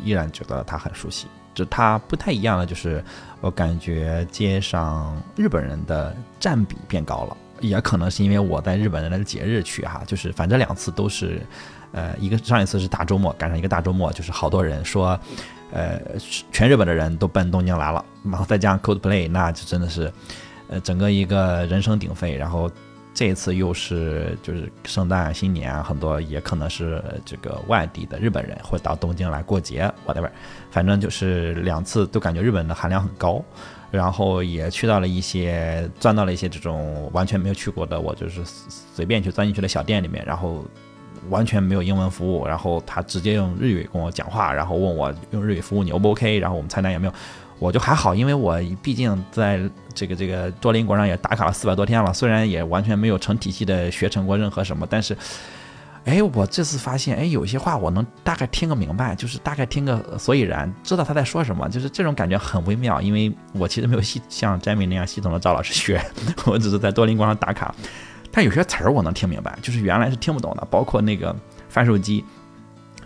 依然觉得它很熟悉。就它不太一样的，就是我感觉街上日本人的占比变高了，也可能是因为我在日本人的节日去哈，就是反正两次都是，呃，一个上一次是大周末赶上一个大周末，就是好多人说，呃，全日本的人都奔东京来了，然后再加上 Coldplay，那就真的是，呃，整个一个人声鼎沸，然后。这一次又是就是圣诞新年，很多也可能是这个外地的日本人会到东京来过节，whatever，反正就是两次都感觉日本的含量很高，然后也去到了一些钻到了一些这种完全没有去过的，我就是随便去钻进去的小店里面，然后完全没有英文服务，然后他直接用日语跟我讲话，然后问我用日语服务你 O 不 OK，然后我们菜单有没有。我就还好，因为我毕竟在这个这个多邻国上也打卡了四百多天了，虽然也完全没有成体系的学成过任何什么，但是，哎，我这次发现，哎，有些话我能大概听个明白，就是大概听个所以然，知道他在说什么，就是这种感觉很微妙。因为我其实没有系像詹米那样系统的找老师学，我只是在多邻国上打卡，但有些词儿我能听明白，就是原来是听不懂的，包括那个翻手机，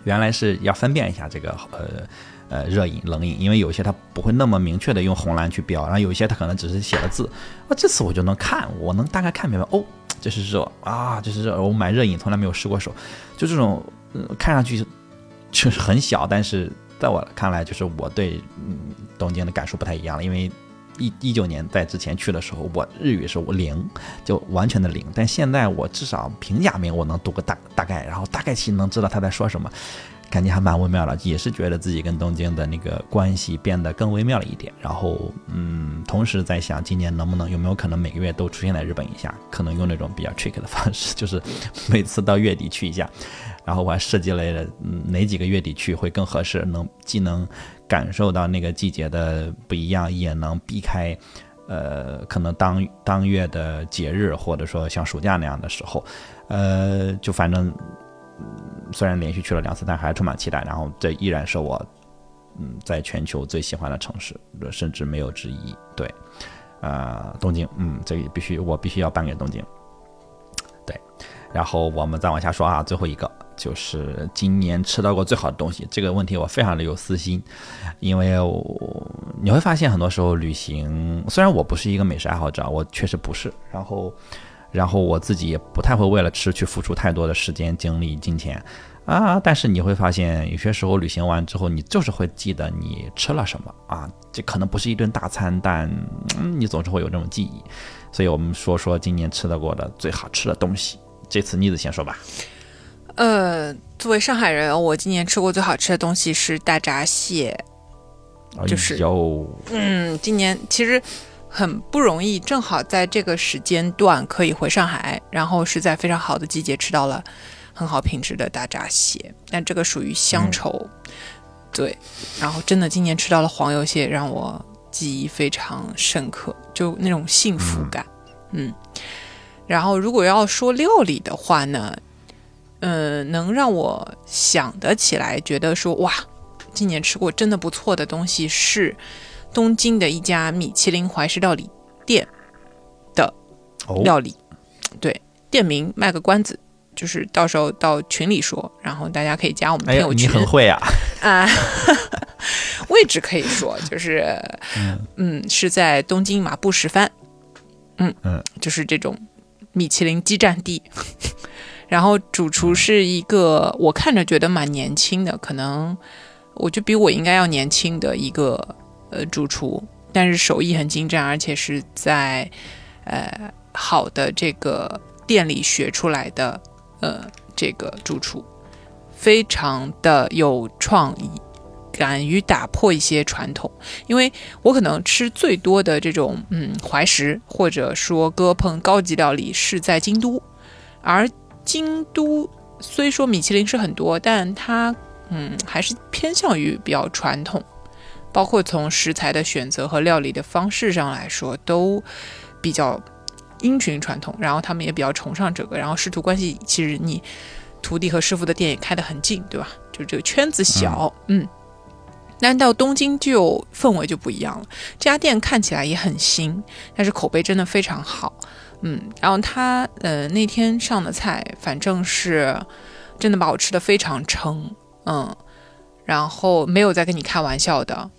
原来是要分辨一下这个呃。呃，热饮、冷饮，因为有些它不会那么明确的用红蓝去标，然后有些它可能只是写了字。啊，这次我就能看，我能大概看明白。哦，这是热啊，这是热。我买热饮从来没有失过手，就这种，看上去就是很小，但是在我看来，就是我对嗯东京的感受不太一样了。因为一一九年在之前去的时候，我日语是我零，就完全的零。但现在我至少平假名我能读个大大概，然后大概其能知道他在说什么。感觉还蛮微妙的，也是觉得自己跟东京的那个关系变得更微妙了一点。然后，嗯，同时在想，今年能不能有没有可能每个月都出现在日本一下？可能用那种比较 trick 的方式，就是每次到月底去一下。然后我还设计了哪几个月底去会更合适，能既能感受到那个季节的不一样，也能避开，呃，可能当当月的节日或者说像暑假那样的时候，呃，就反正。虽然连续去了两次，但还是充满期待。然后这依然是我，嗯，在全球最喜欢的城市，甚至没有之一。对，呃，东京，嗯，这个必须，我必须要颁给东京。对，然后我们再往下说啊，最后一个，就是今年吃到过最好的东西。这个问题我非常的有私心，因为我你会发现很多时候旅行，虽然我不是一个美食爱好者，我确实不是。然后，然后我自己也不太会为了吃去付出太多的时间、精力、金钱啊。但是你会发现，有些时候旅行完之后，你就是会记得你吃了什么啊。这可能不是一顿大餐，但你总是会有这种记忆。所以我们说说今年吃到过的最好吃的东西。这次妮子先说吧。呃，作为上海人，我今年吃过最好吃的东西是大闸蟹，就是有，嗯，今年其实很不容易，正好在这个时间段可以回上海，然后是在非常好的季节吃到了很好品质的大闸蟹，但这个属于乡愁，对，然后真的今年吃到了黄油蟹，让我记忆非常深刻，就那种幸福感，嗯，然后如果要说料理的话呢？嗯，能让我想得起来，觉得说哇，今年吃过真的不错的东西是东京的一家米其林怀石料理店的料理。对，店名卖个关子，就是到时候到群里说，然后大家可以加我们朋友群。你很会啊！啊，位置可以说就是嗯，是在东京马布十番。嗯嗯，就是这种米其林基站地。然后主厨是一个我看着觉得蛮年轻的，可能我就比我应该要年轻的一个呃主厨，但是手艺很精湛，而且是在呃好的这个店里学出来的呃这个主厨，非常的有创意，敢于打破一些传统。因为我可能吃最多的这种嗯怀石或者说割烹高级料理是在京都，而京都虽说米其林是很多，但它嗯还是偏向于比较传统，包括从食材的选择和料理的方式上来说，都比较因循传统。然后他们也比较崇尚这个，然后师徒关系其实你徒弟和师傅的店也开得很近，对吧？就这个圈子小，嗯。但到东京就氛围就不一样了。这家店看起来也很新，但是口碑真的非常好。嗯，然后他呃那天上的菜，反正是真的把我吃的非常撑，嗯，然后没有在跟你开玩笑的，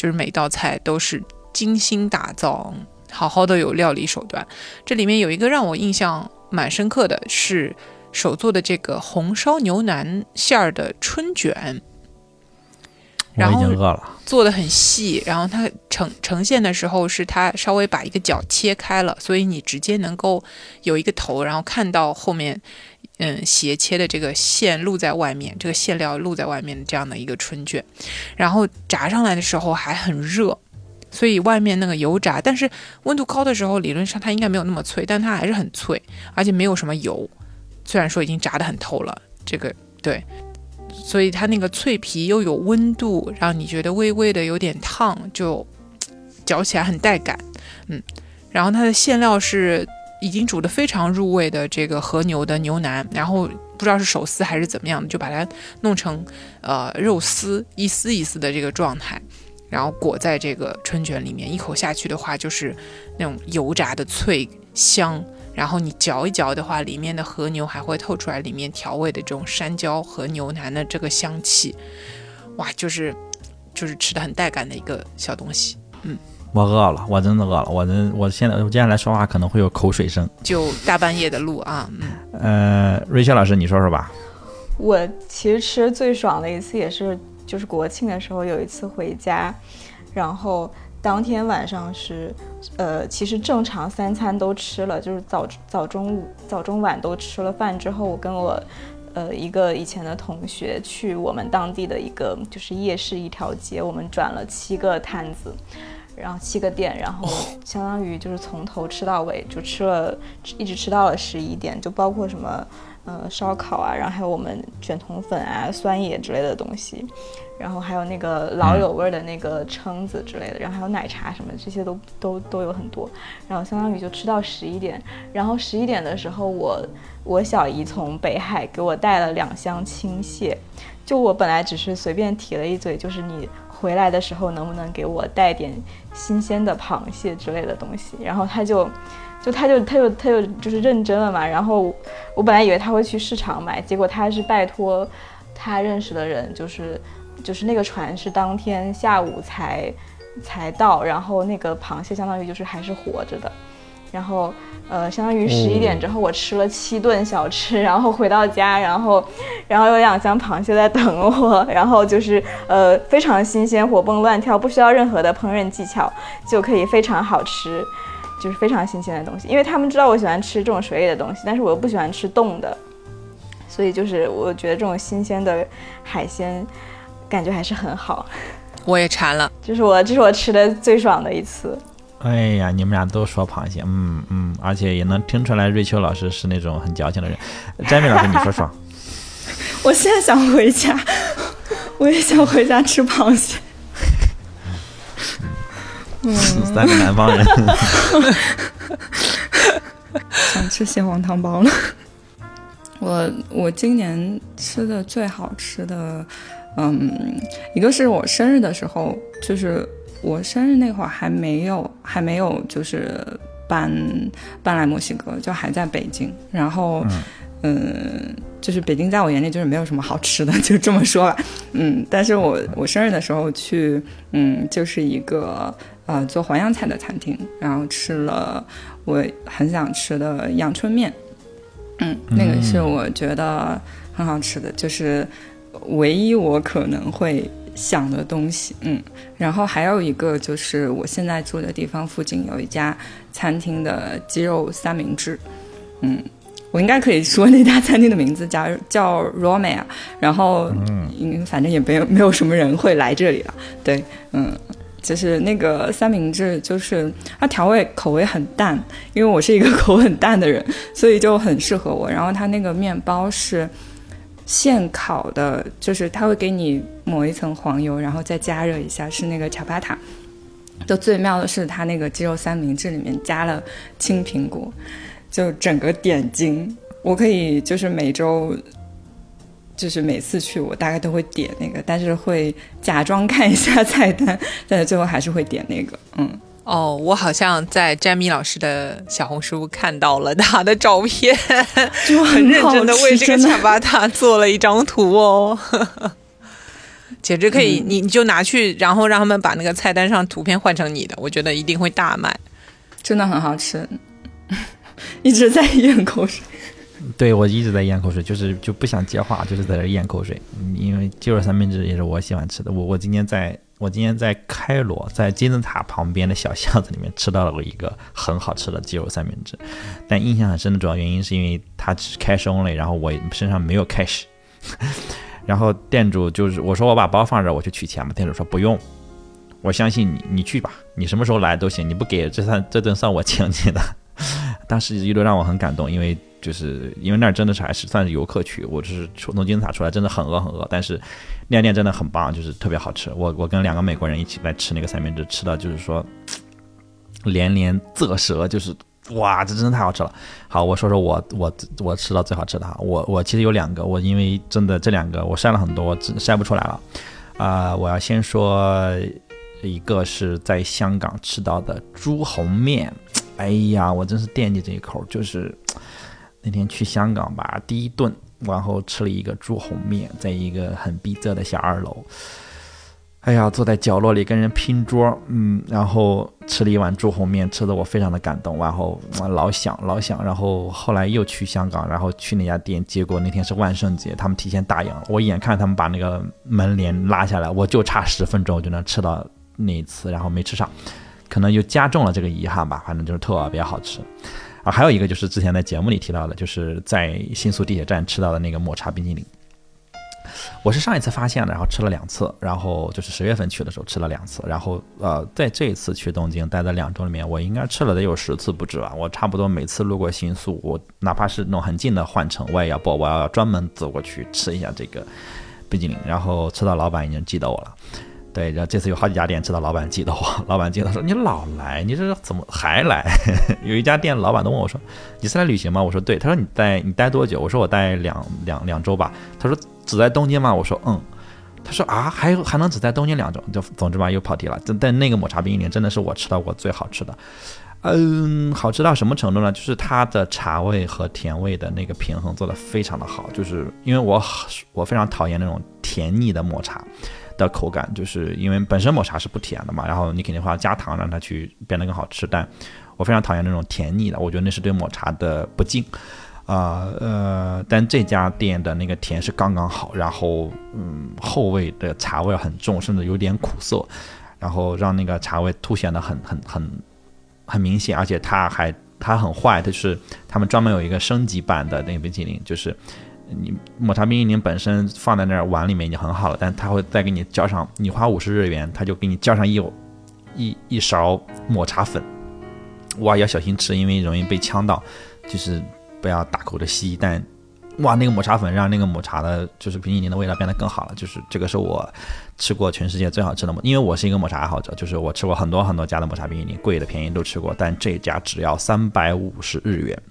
就是每道菜都是精心打造，好好的有料理手段。这里面有一个让我印象蛮深刻的是手做的这个红烧牛腩馅儿的春卷。我已经饿了。做的很细，然后它呈呈现的时候是它稍微把一个角切开了，所以你直接能够有一个头，然后看到后面，嗯，斜切的这个线露在外面，这个馅料露在外面的这样的一个春卷，然后炸上来的时候还很热，所以外面那个油炸，但是温度高的时候理论上它应该没有那么脆，但它还是很脆，而且没有什么油，虽然说已经炸得很透了，这个对。所以它那个脆皮又有温度，让你觉得微微的有点烫，就 嚼起来很带感，嗯。然后它的馅料是已经煮的非常入味的这个和牛的牛腩，然后不知道是手撕还是怎么样的，就把它弄成呃肉丝一丝一丝的这个状态，然后裹在这个春卷里面，一口下去的话就是那种油炸的脆香。然后你嚼一嚼的话，里面的和牛还会透出来，里面调味的这种山椒和牛腩的这个香气，哇，就是就是吃的很带感的一个小东西。嗯，我饿了，我真的饿了，我真我现在我接下来说话可能会有口水声，就大半夜的录啊。嗯，呃，瑞秋老师，你说说吧。我其实吃最爽的一次也是就是国庆的时候有一次回家，然后。当天晚上是，呃，其实正常三餐都吃了，就是早早中午早中晚都吃了饭之后，我跟我，呃，一个以前的同学去我们当地的一个就是夜市一条街，我们转了七个摊子，然后七个店，然后相当于就是从头吃到尾，就吃了一直吃到了十一点，就包括什么。呃，烧烤啊，然后还有我们卷筒粉啊、酸野之类的东西，然后还有那个老友味的那个蛏子之类的，然后还有奶茶什么，这些都都都有很多。然后相当于就吃到十一点，然后十一点的时候，我我小姨从北海给我带了两箱青蟹，就我本来只是随便提了一嘴，就是你回来的时候能不能给我带点新鲜的螃蟹之类的东西，然后他就。就他就他就他就就是认真了嘛。然后我本来以为他会去市场买，结果他是拜托他认识的人，就是就是那个船是当天下午才才到，然后那个螃蟹相当于就是还是活着的。然后，呃，相当于十一点之后，我吃了七顿小吃，然后回到家，然后，然后有两箱螃蟹在等我，然后就是呃非常新鲜，活蹦乱跳，不需要任何的烹饪技巧就可以非常好吃，就是非常新鲜的东西。因为他们知道我喜欢吃这种水里的东西，但是我又不喜欢吃冻的，所以就是我觉得这种新鲜的海鲜感觉还是很好。我也馋了，这是我这是我吃的最爽的一次。哎呀，你们俩都说螃蟹，嗯嗯，而且也能听出来瑞秋老师是那种很矫情的人。詹米老师，你说说。我现在想回家，我也想回家吃螃蟹。嗯，三个南方人。想吃蟹黄汤包了。我我今年吃的最好吃的，嗯，一个是我生日的时候，就是。我生日那会儿还没有，还没有就是搬搬来墨西哥，就还在北京。然后，嗯，就是北京在我眼里就是没有什么好吃的，就这么说吧。嗯，但是我我生日的时候去，嗯，就是一个呃做淮扬菜的餐厅，然后吃了我很想吃的阳春面。嗯，那个是我觉得很好吃的，就是唯一我可能会。想的东西，嗯，然后还有一个就是我现在住的地方附近有一家餐厅的鸡肉三明治，嗯，我应该可以说那家餐厅的名字叫叫 Romea，然后嗯，反正也没有没有什么人会来这里了，对，嗯，就是那个三明治，就是它调味口味很淡，因为我是一个口很淡的人，所以就很适合我。然后它那个面包是。现烤的，就是他会给你抹一层黄油，然后再加热一下，是那个巧巴塔。就最妙的是，它那个鸡肉三明治里面加了青苹果，就整个点睛。我可以就是每周，就是每次去，我大概都会点那个，但是会假装看一下菜单，但是最后还是会点那个，嗯。哦，我好像在詹米老师的小红书看到了他的照片，就很认真的为这个恰巴塔做了一张图哦，简直可以，你你就拿去，然后让他们把那个菜单上图片换成你的，我觉得一定会大卖，真的很好吃，一直在咽口水。对，我一直在咽口水，就是就不想接话，就是在这咽口水，因为鸡肉三明治也是我喜欢吃的，我我今天在。我今天在开罗，在金字塔旁边的小巷子里面吃到了一个很好吃的鸡肉三明治，但印象很深的主要原因是因为它是 cash only，然后我身上没有 cash，然后店主就是我说我把包放这，我去取钱嘛，店主说不用，我相信你，你去吧，你什么时候来都行，你不给这算这顿算我请你的，当时一路让我很感动，因为。就是因为那儿真的是还是算是游客区，我就是从金字塔出来真的很饿很饿，但是那家店真的很棒，就是特别好吃。我我跟两个美国人一起来吃那个三明治，吃的就是说连连啧舌，就是哇，这真的太好吃了。好，我说说我我我吃到最好吃的哈，我我其实有两个，我因为真的这两个我筛了很多，我筛不出来了啊。我要先说一个是在香港吃到的猪红面，哎呀，我真是惦记这一口，就是。那天去香港吧，第一顿，然后吃了一个猪红面，在一个很逼仄的小二楼。哎呀，坐在角落里跟人拼桌，嗯，然后吃了一碗猪红面，吃的我非常的感动，然后老想老想，然后后来又去香港，然后去那家店，结果那天是万圣节，他们提前打烊了，我眼看他们把那个门帘拉下来，我就差十分钟就能吃到那一次，然后没吃上，可能就加重了这个遗憾吧，反正就是特别好吃。还有一个就是之前在节目里提到的，就是在新宿地铁站吃到的那个抹茶冰激凌。我是上一次发现的，然后吃了两次，然后就是十月份去的时候吃了两次，然后呃，在这一次去东京待的两周里面，我应该吃了得有十次不止吧。我差不多每次路过新宿，我哪怕是那种很近的换乘，我也要不，我要专门走过去吃一下这个冰激凌，然后吃到老板已经记得我了。对，然后这次有好几家店，知道老板记得我。老板记得说：“你老来，你这怎么还来？” 有一家店老板都问我说：“你是来旅行吗？”我说：“对。”他说：“你待你待多久？”我说：“我待两两两周吧。”他说：“只在东京吗？”我说：“嗯。”他说：“啊，还还能只在东京两周？”就总之吧，又跑题了。但但那个抹茶冰淇淋真的是我吃到过最好吃的。嗯，好吃到什么程度呢？就是它的茶味和甜味的那个平衡做得非常的好。就是因为我我非常讨厌那种甜腻的抹茶的口感，就是因为本身抹茶是不甜的嘛，然后你肯定会要加糖让它去变得更好吃。但我非常讨厌那种甜腻的，我觉得那是对抹茶的不敬。啊呃，但这家店的那个甜是刚刚好，然后嗯后味的茶味很重，甚至有点苦涩，然后让那个茶味凸显的很很很很明显，而且它还它很坏，就是他们专门有一个升级版的那个冰淇淋，就是你抹茶冰淇淋本身放在那儿碗里面已经很好了，但他会再给你浇上，你花五十日元，他就给你浇上一一一勺抹茶粉，哇要小心吃，因为容易被呛到，就是。不要大口的吸，但哇，那个抹茶粉让那个抹茶的，就是冰淇淋的味道变得更好了。就是这个是我吃过全世界最好吃的抹，因为我是一个抹茶爱好者，就是我吃过很多很多家的抹茶冰淇淋，贵的便宜都吃过，但这家只要三百五十日元。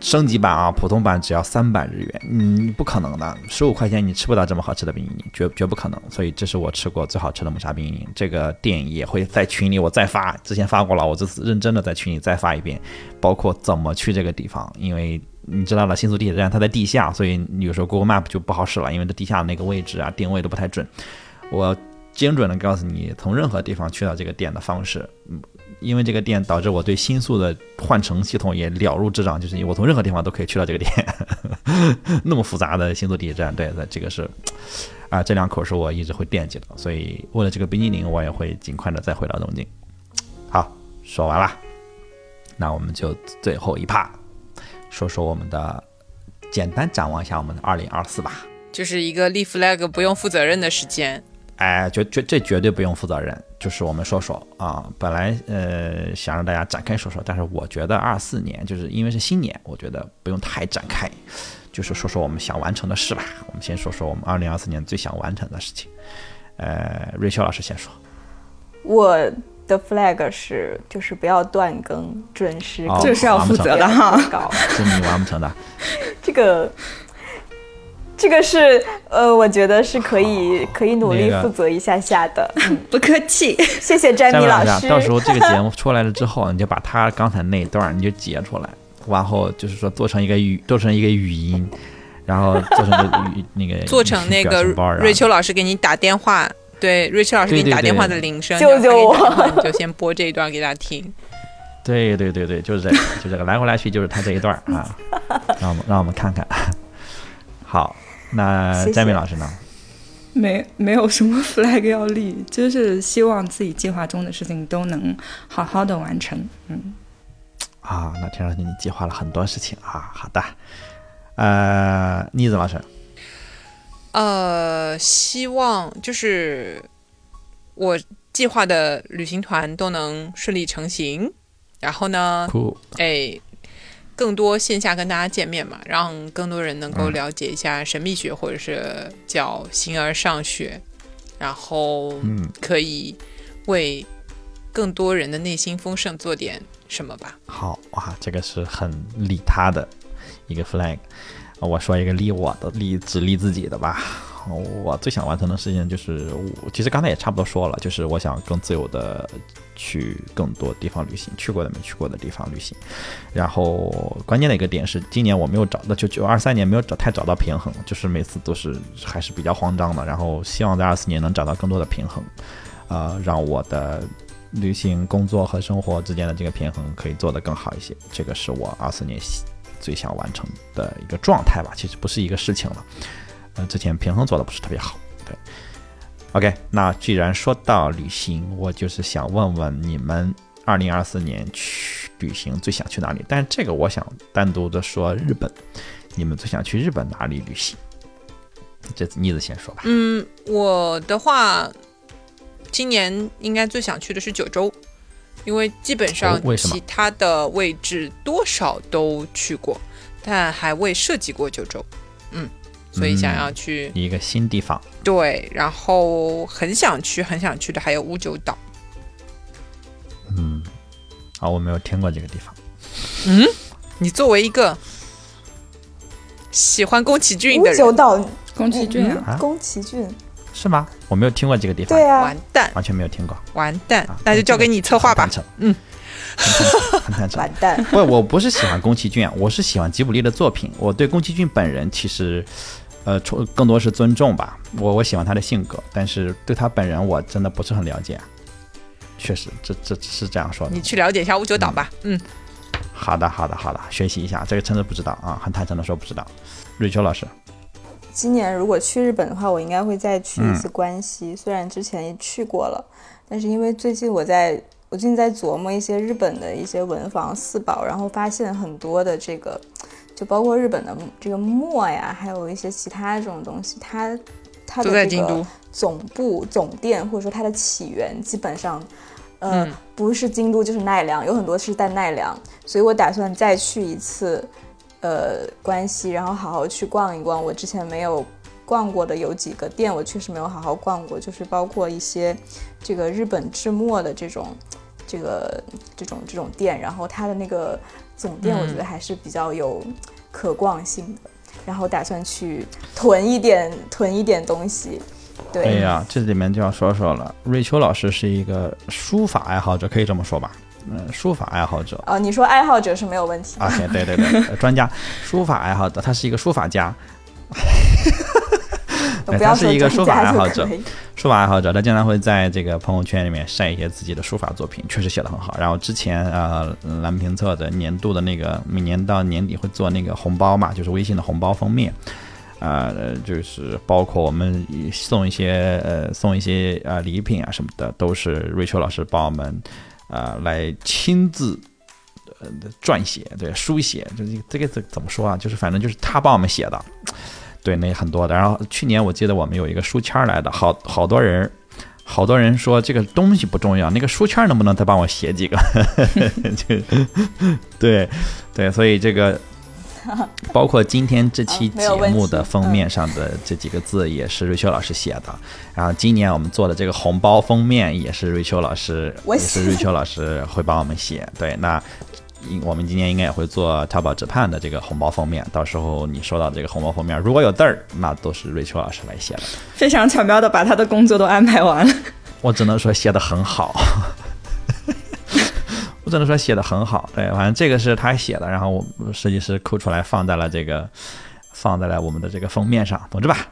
升级版啊，普通版只要三百日元，嗯，不可能的，十五块钱你吃不到这么好吃的冰淇淋，绝绝不可能。所以这是我吃过最好吃的抹茶冰淇淋。这个店也会在群里我再发，之前发过了，我这次认真的在群里再发一遍，包括怎么去这个地方，因为你知道了，新宿地铁站它在地下，所以有时候 Google Map 就不好使了，因为它地下那个位置啊，定位都不太准。我精准的告诉你，从任何地方去到这个店的方式，嗯。因为这个店导致我对新宿的换乘系统也了如指掌，就是我从任何地方都可以去到这个店，那么复杂的新宿地铁站，对，这个是啊，这两口是我一直会惦记的，所以为了这个冰激凌，我也会尽快的再回到东京。好，说完了，那我们就最后一趴，说说我们的简单展望一下我们的二零二四吧，就是一个立 flag 不用负责任的时间。哎，绝绝这绝对不用负责任，就是我们说说啊。本来呃想让大家展开说说，但是我觉得二四年就是因为是新年，我觉得不用太展开，就是说说我们想完成的事吧。我们先说说我们二零二四年最想完成的事情。呃，瑞秋老师先说。我的 flag 是就是不要断更，准时，这是要负责的哈。搞，是你完不成的。这个。这个是呃，我觉得是可以可以努力负责一下下的，不客气，谢谢詹米老师。到时候这个节目出来了之后，你就把他刚才那段你就截出来，然后就是说做成一个语，做成一个语音，然后做成个语那个 做成那个瑞秋老师给你打电话，对，瑞秋老师给你打电话的铃声，救救我，你就先播这一段给大家听。对对对对，就是这个，就这个来回来去就是他这一段啊，让我们让我们看看，好。那佳敏老师呢？没没有什么 flag 要立，就是希望自己计划中的事情都能好好的完成。嗯，啊，那听上去你计划了很多事情啊。好的，呃，妮子老师，呃，希望就是我计划的旅行团都能顺利成行。然后呢，哎。更多线下跟大家见面嘛，让更多人能够了解一下神秘学，或者是叫形而上学，然后可以为更多人的内心丰盛做点什么吧。好哇，这个是很利他的一个 flag。我说一个利我的，利只利自己的吧。我最想完成的事情就是，我其实刚才也差不多说了，就是我想更自由的。去更多地方旅行，去过的没去过的地方旅行。然后关键的一个点是，今年我没有找到，就就二三年没有找太找到平衡，就是每次都是还是比较慌张的。然后希望在二四年能找到更多的平衡，呃，让我的旅行、工作和生活之间的这个平衡可以做得更好一些。这个是我二四年最想完成的一个状态吧。其实不是一个事情了，呃，之前平衡做的不是特别好，对。OK，那既然说到旅行，我就是想问问你们，二零二四年去旅行最想去哪里？但是这个我想单独的说日本，你们最想去日本哪里旅行？这次妮子先说吧。嗯，我的话，今年应该最想去的是九州，因为基本上其他的位置多少都去过，但还未涉及过九州。嗯。所以想要去一个新地方，对，然后很想去，很想去的还有乌九岛。嗯，啊，我没有听过这个地方。嗯，你作为一个喜欢宫崎骏的人，乌九岛，宫崎骏啊，宫崎骏。是吗？我没有听过这个地方，对啊，完蛋，完全没有听过，完蛋，那就交给你策划吧。嗯，很坦诚。完蛋！不，我不是喜欢宫崎骏，我是喜欢吉卜力的作品。我对宫崎骏本人其实，呃，更多是尊重吧。我我喜欢他的性格，但是对他本人我真的不是很了解。确实，这这是这样说的。你去了解一下五九岛吧。嗯，好的，好的，好的，学习一下。这个真的不知道啊，很坦诚的说不知道。瑞秋老师，今年如果去日本的话，我应该会再去一次关西。虽然之前也去过了，但是因为最近我在，我最近在琢磨一些日本的一些文房四宝，然后发现很多的这个，就包括日本的这个墨呀，还有一些其他这种东西，它它的这个总部总店或者说它的起源基本上。呃，不是京都就是奈良，有很多是在奈良，所以我打算再去一次，呃，关西，然后好好去逛一逛。我之前没有逛过的有几个店，我确实没有好好逛过，就是包括一些这个日本制墨的这种，这个这种这种店，然后它的那个总店，我觉得还是比较有可逛性的，然后打算去囤一点囤一点东西。哎呀，这里面就要说说了。瑞秋老师是一个书法爱好者，可以这么说吧？嗯，书法爱好者啊，你说爱好者是没有问题。啊，对对对，专家，书法爱好者，他是一个书法家。他是一个书法爱好者，书法爱好者，他经常会在这个朋友圈里面晒一些自己的书法作品，确实写的很好。然后之前呃，蓝评测的年度的那个，每年到年底会做那个红包嘛，就是微信的红包封面。啊，就是包括我们送一些呃送一些啊礼品啊什么的，都是瑞秋老师帮我们啊来亲自呃撰写，对书写，就是这个怎怎么说啊？就是反正就是他帮我们写的，对那很多的。然后去年我记得我们有一个书签来的，好好多人，好多人说这个东西不重要，那个书签能不能再帮我写几个？就对对，所以这个。包括今天这期节目的封面上的这几个字也是瑞秋老师写的，然后今年我们做的这个红包封面也是瑞秋老师，也是瑞秋老师会帮我们写。对，那我们今年应该也会做淘宝直判的这个红包封面，到时候你收到这个红包封面如果有字儿，那都是瑞秋老师来写的。非常巧妙的把他的工作都安排完了，我只能说写的很好。我只能说写的很好，对，反正这个是他写的，然后我设计师抠出来放在了这个，放在了我们的这个封面上，总之吧？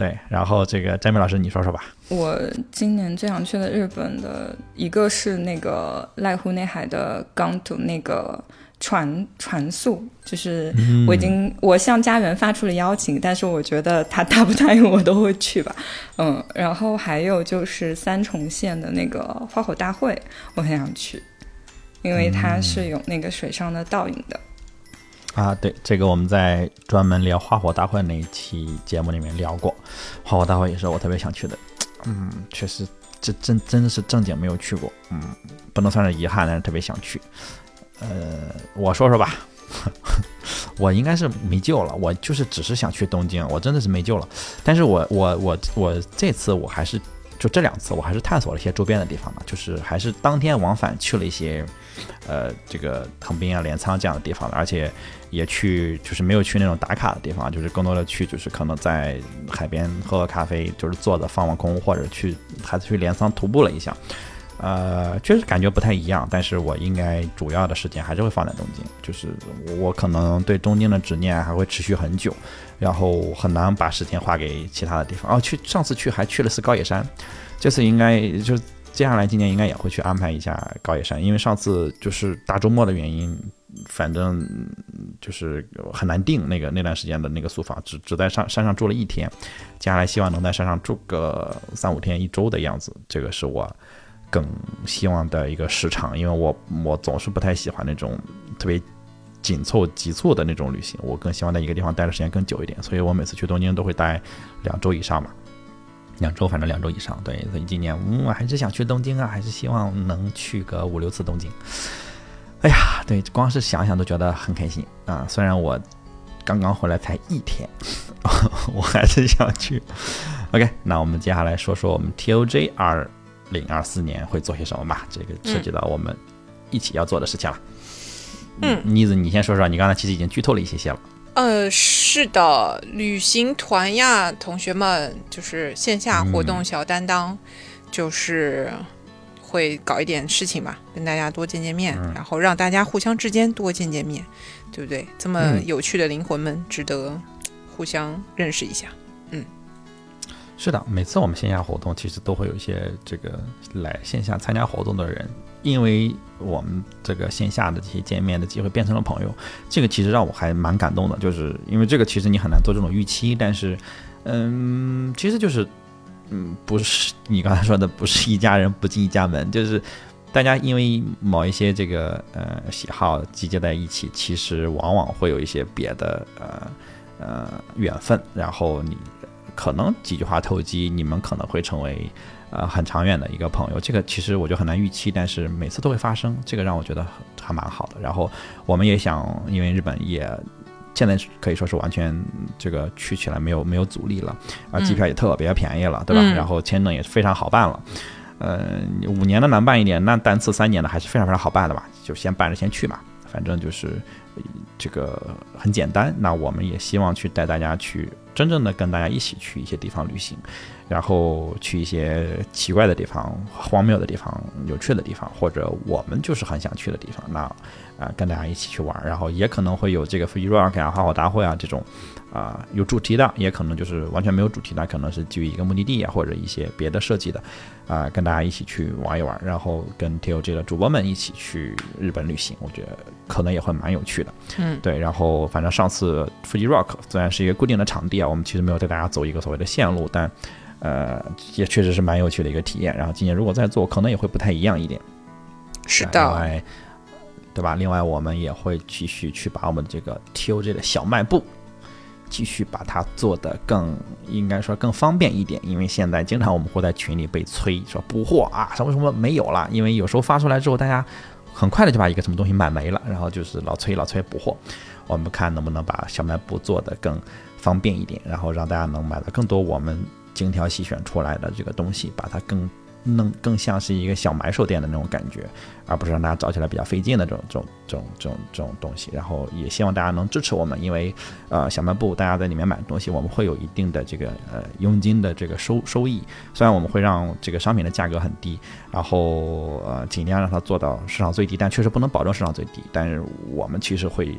对，然后这个詹米老师你说说吧。我今年最想去的日本的一个是那个濑户内海的港都那个船船宿，就是我已经我向家园发出了邀请，但是我觉得他答不答应我都会去吧。嗯，然后还有就是三重县的那个花火大会，我很想去。因为它是有那个水上的倒影的，啊，对，这个我们在专门聊花火大会那一期节目里面聊过，花火大会也是我特别想去的，嗯，确实，这真真的是正经没有去过，嗯，不能算是遗憾，但是特别想去。呃，我说说吧，我应该是没救了，我就是只是想去东京，我真的是没救了，但是我我我我这次我还是。就这两次，我还是探索了一些周边的地方嘛，就是还是当天往返去了一些，呃，这个横滨啊、镰仓这样的地方的，而且也去，就是没有去那种打卡的地方，就是更多的去，就是可能在海边喝喝咖啡，就是坐着放放空，或者去还是去镰仓徒步了一下，呃，确实感觉不太一样，但是我应该主要的时间还是会放在东京，就是我可能对东京的执念还会持续很久。然后很难把时间花给其他的地方哦。去上次去还去了次高野山，这次应该就接下来今年应该也会去安排一下高野山，因为上次就是大周末的原因，反正就是很难定那个那段时间的那个宿房，只只在上山上住了一天，接下来希望能在山上住个三五天一周的样子，这个是我更希望的一个时长，因为我我总是不太喜欢那种特别。紧凑急促的那种旅行，我更希望在一个地方待的时间更久一点，所以我每次去东京都会待两周以上嘛，两周反正两周以上。对，所以今年嗯我还是想去东京啊，还是希望能去个五六次东京。哎呀，对，光是想想都觉得很开心啊！虽然我刚刚回来才一天，我还是想去。OK，那我们接下来说说我们 TOJ 二零二四年会做些什么吧，这个涉及到我们一起要做的事情了。嗯，妮子，你先说说，你刚才其实已经剧透了一些些了。呃，是的，旅行团呀，同学们，就是线下活动小担当，就是会搞一点事情吧，跟大家多见见面，然后让大家互相之间多见见面，对不对？这么有趣的灵魂们，值得互相认识一下。嗯，是的，每次我们线下活动，其实都会有一些这个来线下参加活动的人，因为我们这个线下的这些见面的机会变成了朋友，这个其实让我还蛮感动的，就是因为这个其实你很难做这种预期，但是，嗯，其实就是。嗯，不是你刚才说的，不是一家人不进一家门，就是大家因为某一些这个呃喜好集结在一起，其实往往会有一些别的呃呃缘分，然后你可能几句话投机，你们可能会成为呃很长远的一个朋友。这个其实我就很难预期，但是每次都会发生，这个让我觉得还蛮好的。然后我们也想，因为日本也。现在可以说是完全这个去起来没有没有阻力了，啊，机票也特别便宜了，对吧？然后签证也非常好办了，呃，五年的难办一点，那单次三年的还是非常非常好办的吧？就先办着先去嘛，反正就是这个很简单。那我们也希望去带大家去真正的跟大家一起去一些地方旅行，然后去一些奇怪的地方、荒谬的地方、有趣的地方，或者我们就是很想去的地方。那。啊，跟大家一起去玩，然后也可能会有这个 free rock 啊、花火大会啊这种，啊有主题的，也可能就是完全没有主题的，可能是基于一个目的地啊或者一些别的设计的，啊跟大家一起去玩一玩，然后跟 TOG 的主播们一起去日本旅行，我觉得可能也会蛮有趣的。嗯，对，然后反正上次 free rock 虽然是一个固定的场地啊，我们其实没有带大家走一个所谓的线路，但呃也确实是蛮有趣的一个体验。然后今年如果再做，可能也会不太一样一点。是的。对吧？另外，我们也会继续去把我们这个 TOJ 的小卖部，继续把它做得更，应该说更方便一点。因为现在经常我们会在群里被催说补货啊，什么什么没有了。因为有时候发出来之后，大家很快的就把一个什么东西买没了，然后就是老催老催补货。我们看能不能把小卖部做得更方便一点，然后让大家能买到更多我们精挑细选出来的这个东西，把它更。弄更像是一个小买手店的那种感觉，而不是让大家找起来比较费劲的这种、这种、这种、这种、这种东西。然后也希望大家能支持我们，因为呃，小卖部大家在里面买东西，我们会有一定的这个呃佣金的这个收收益。虽然我们会让这个商品的价格很低，然后呃尽量让它做到市场最低，但确实不能保证市场最低。但是我们其实会。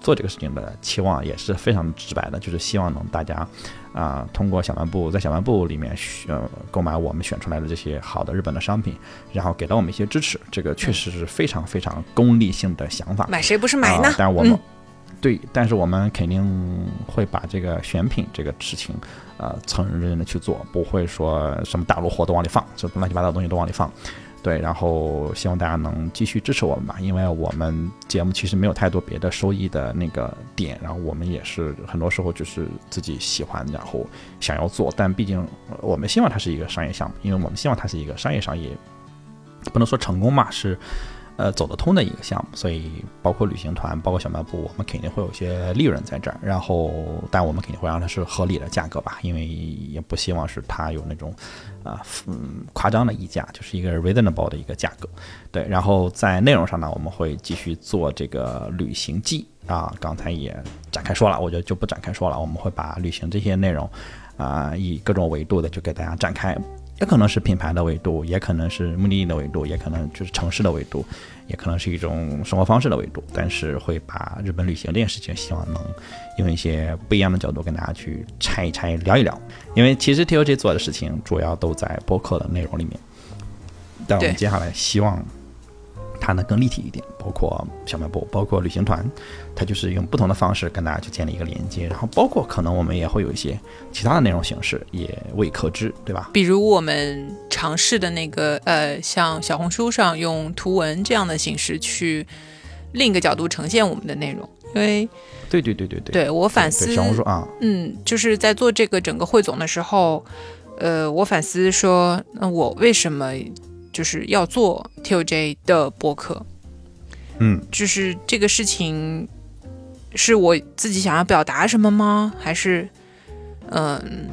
做这个事情的期望也是非常直白的，就是希望能大家，啊，通过小卖部在小卖部里面选购买我们选出来的这些好的日本的商品，然后给到我们一些支持，这个确实是非常非常功利性的想法。买谁不是买呢？但我们对，但是我们肯定会把这个选品这个事情，呃，认认真真的去做，不会说什么大陆货都往里放，就乱七八糟的东西都往里放。对，然后希望大家能继续支持我们吧，因为我们节目其实没有太多别的收益的那个点，然后我们也是很多时候就是自己喜欢，然后想要做，但毕竟我们希望它是一个商业项目，因为我们希望它是一个商业商业不能说成功嘛，是。呃，走得通的一个项目，所以包括旅行团，包括小卖部，我们肯定会有些利润在这儿。然后，但我们肯定会让它是合理的价格吧，因为也不希望是它有那种啊，嗯，夸张的溢价，就是一个 reasonable 的一个价格。对，然后在内容上呢，我们会继续做这个旅行记啊，刚才也展开说了，我觉得就不展开说了。我们会把旅行这些内容啊，以各种维度的就给大家展开。也可能是品牌的维度，也可能是目的地的维度，也可能就是城市的维度，也可能是一种生活方式的维度。但是会把日本旅行这件事情，希望能用一些不一样的角度跟大家去拆一拆、聊一聊。因为其实 T O G 做的事情主要都在播客的内容里面，但我们接下来希望。它呢更立体一点，包括小卖部，包括旅行团，它就是用不同的方式跟大家去建立一个连接，然后包括可能我们也会有一些其他的内容形式，也未可知，对吧？比如我们尝试的那个，呃，像小红书上用图文这样的形式去另一个角度呈现我们的内容，因为对对对对对，对我反思小红书啊，嗯，就是在做这个整个汇总的时候，呃，我反思说，那我为什么？就是要做 TOJ 的播客，嗯，就是这个事情是我自己想要表达什么吗？还是，嗯，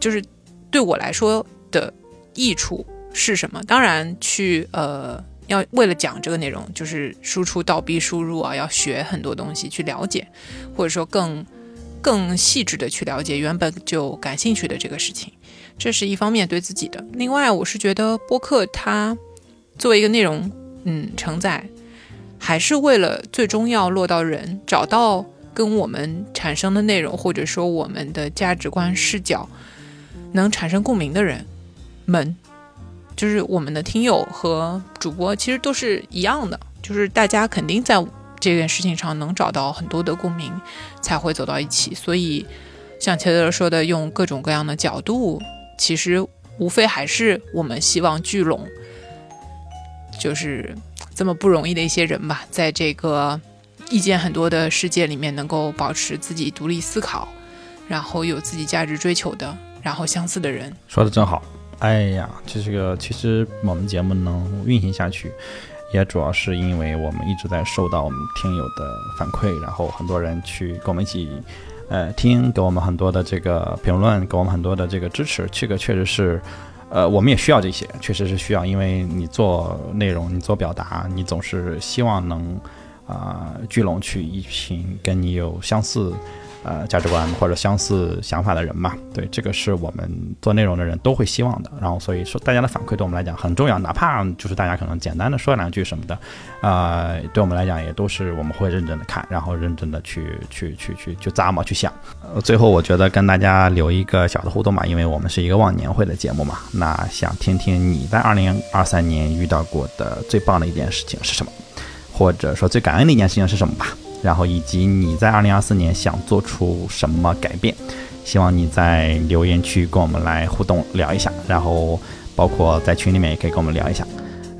就是对我来说的益处是什么？当然，去呃，要为了讲这个内容，就是输出倒逼输入啊，要学很多东西去了解，或者说更更细致的去了解原本就感兴趣的这个事情，这是一方面对自己的。另外，我是觉得播客它作为一个内容，嗯，承载，还是为了最终要落到人，找到跟我们产生的内容，或者说我们的价值观视角能产生共鸣的人们，就是我们的听友和主播，其实都是一样的，就是大家肯定在。这件事情上能找到很多的共鸣，才会走到一起。所以，像切德说的，用各种各样的角度，其实无非还是我们希望聚拢，就是这么不容易的一些人吧，在这个意见很多的世界里面，能够保持自己独立思考，然后有自己价值追求的，然后相似的人。说的真好，哎呀，这是个其实我们节目能运行下去。也主要是因为我们一直在受到我们听友的反馈，然后很多人去跟我们一起，呃，听，给我们很多的这个评论，给我们很多的这个支持，这个确实是，呃，我们也需要这些，确实是需要，因为你做内容，你做表达，你总是希望能，啊，聚拢去一群跟你有相似。呃，价值观或者相似想法的人嘛，对，这个是我们做内容的人都会希望的。然后，所以说大家的反馈对我们来讲很重要，哪怕就是大家可能简单的说两句什么的，啊，对我们来讲也都是我们会认真的看，然后认真的去去去去去咂摸去想。呃，最后我觉得跟大家留一个小的互动吧，因为我们是一个忘年会的节目嘛，那想听听你在二零二三年遇到过的最棒的一件事情是什么，或者说最感恩的一件事情是什么吧。然后以及你在二零二四年想做出什么改变？希望你在留言区跟我们来互动聊一下，然后包括在群里面也可以跟我们聊一下。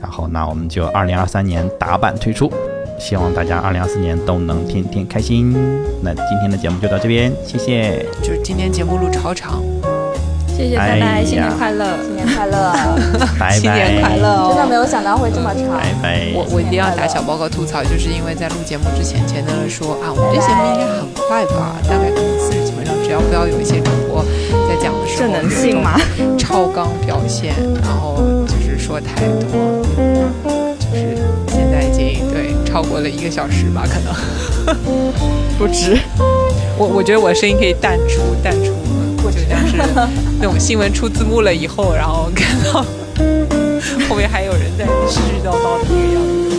然后那我们就二零二三年打板推出，希望大家二零二四年都能天天开心。那今天的节目就到这边，谢谢。就是今天节目录超长。谢谢，拜拜，新年快乐，新年快乐，拜拜，新年快乐！真的没有想到会这么长。拜拜。我我一定要打小报告吐槽，就是因为在录节目之前，钱德勒说啊，我们这节目应该很快吧，大概可能四十几分钟，只要不要有一些主播在讲的时候这能信吗？超纲表现，然后就是说太多，就是现在已经对超过了一个小时吧，可能 不止。我我觉得我声音可以淡出，淡出。就像是那种新闻出字幕了以后，然后看到后面还有人在絮絮叨叨的那个样子。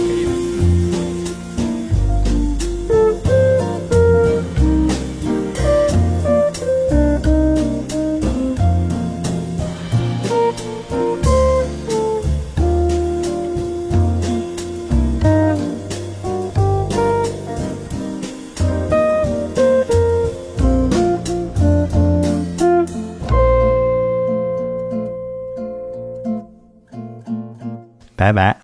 拜拜。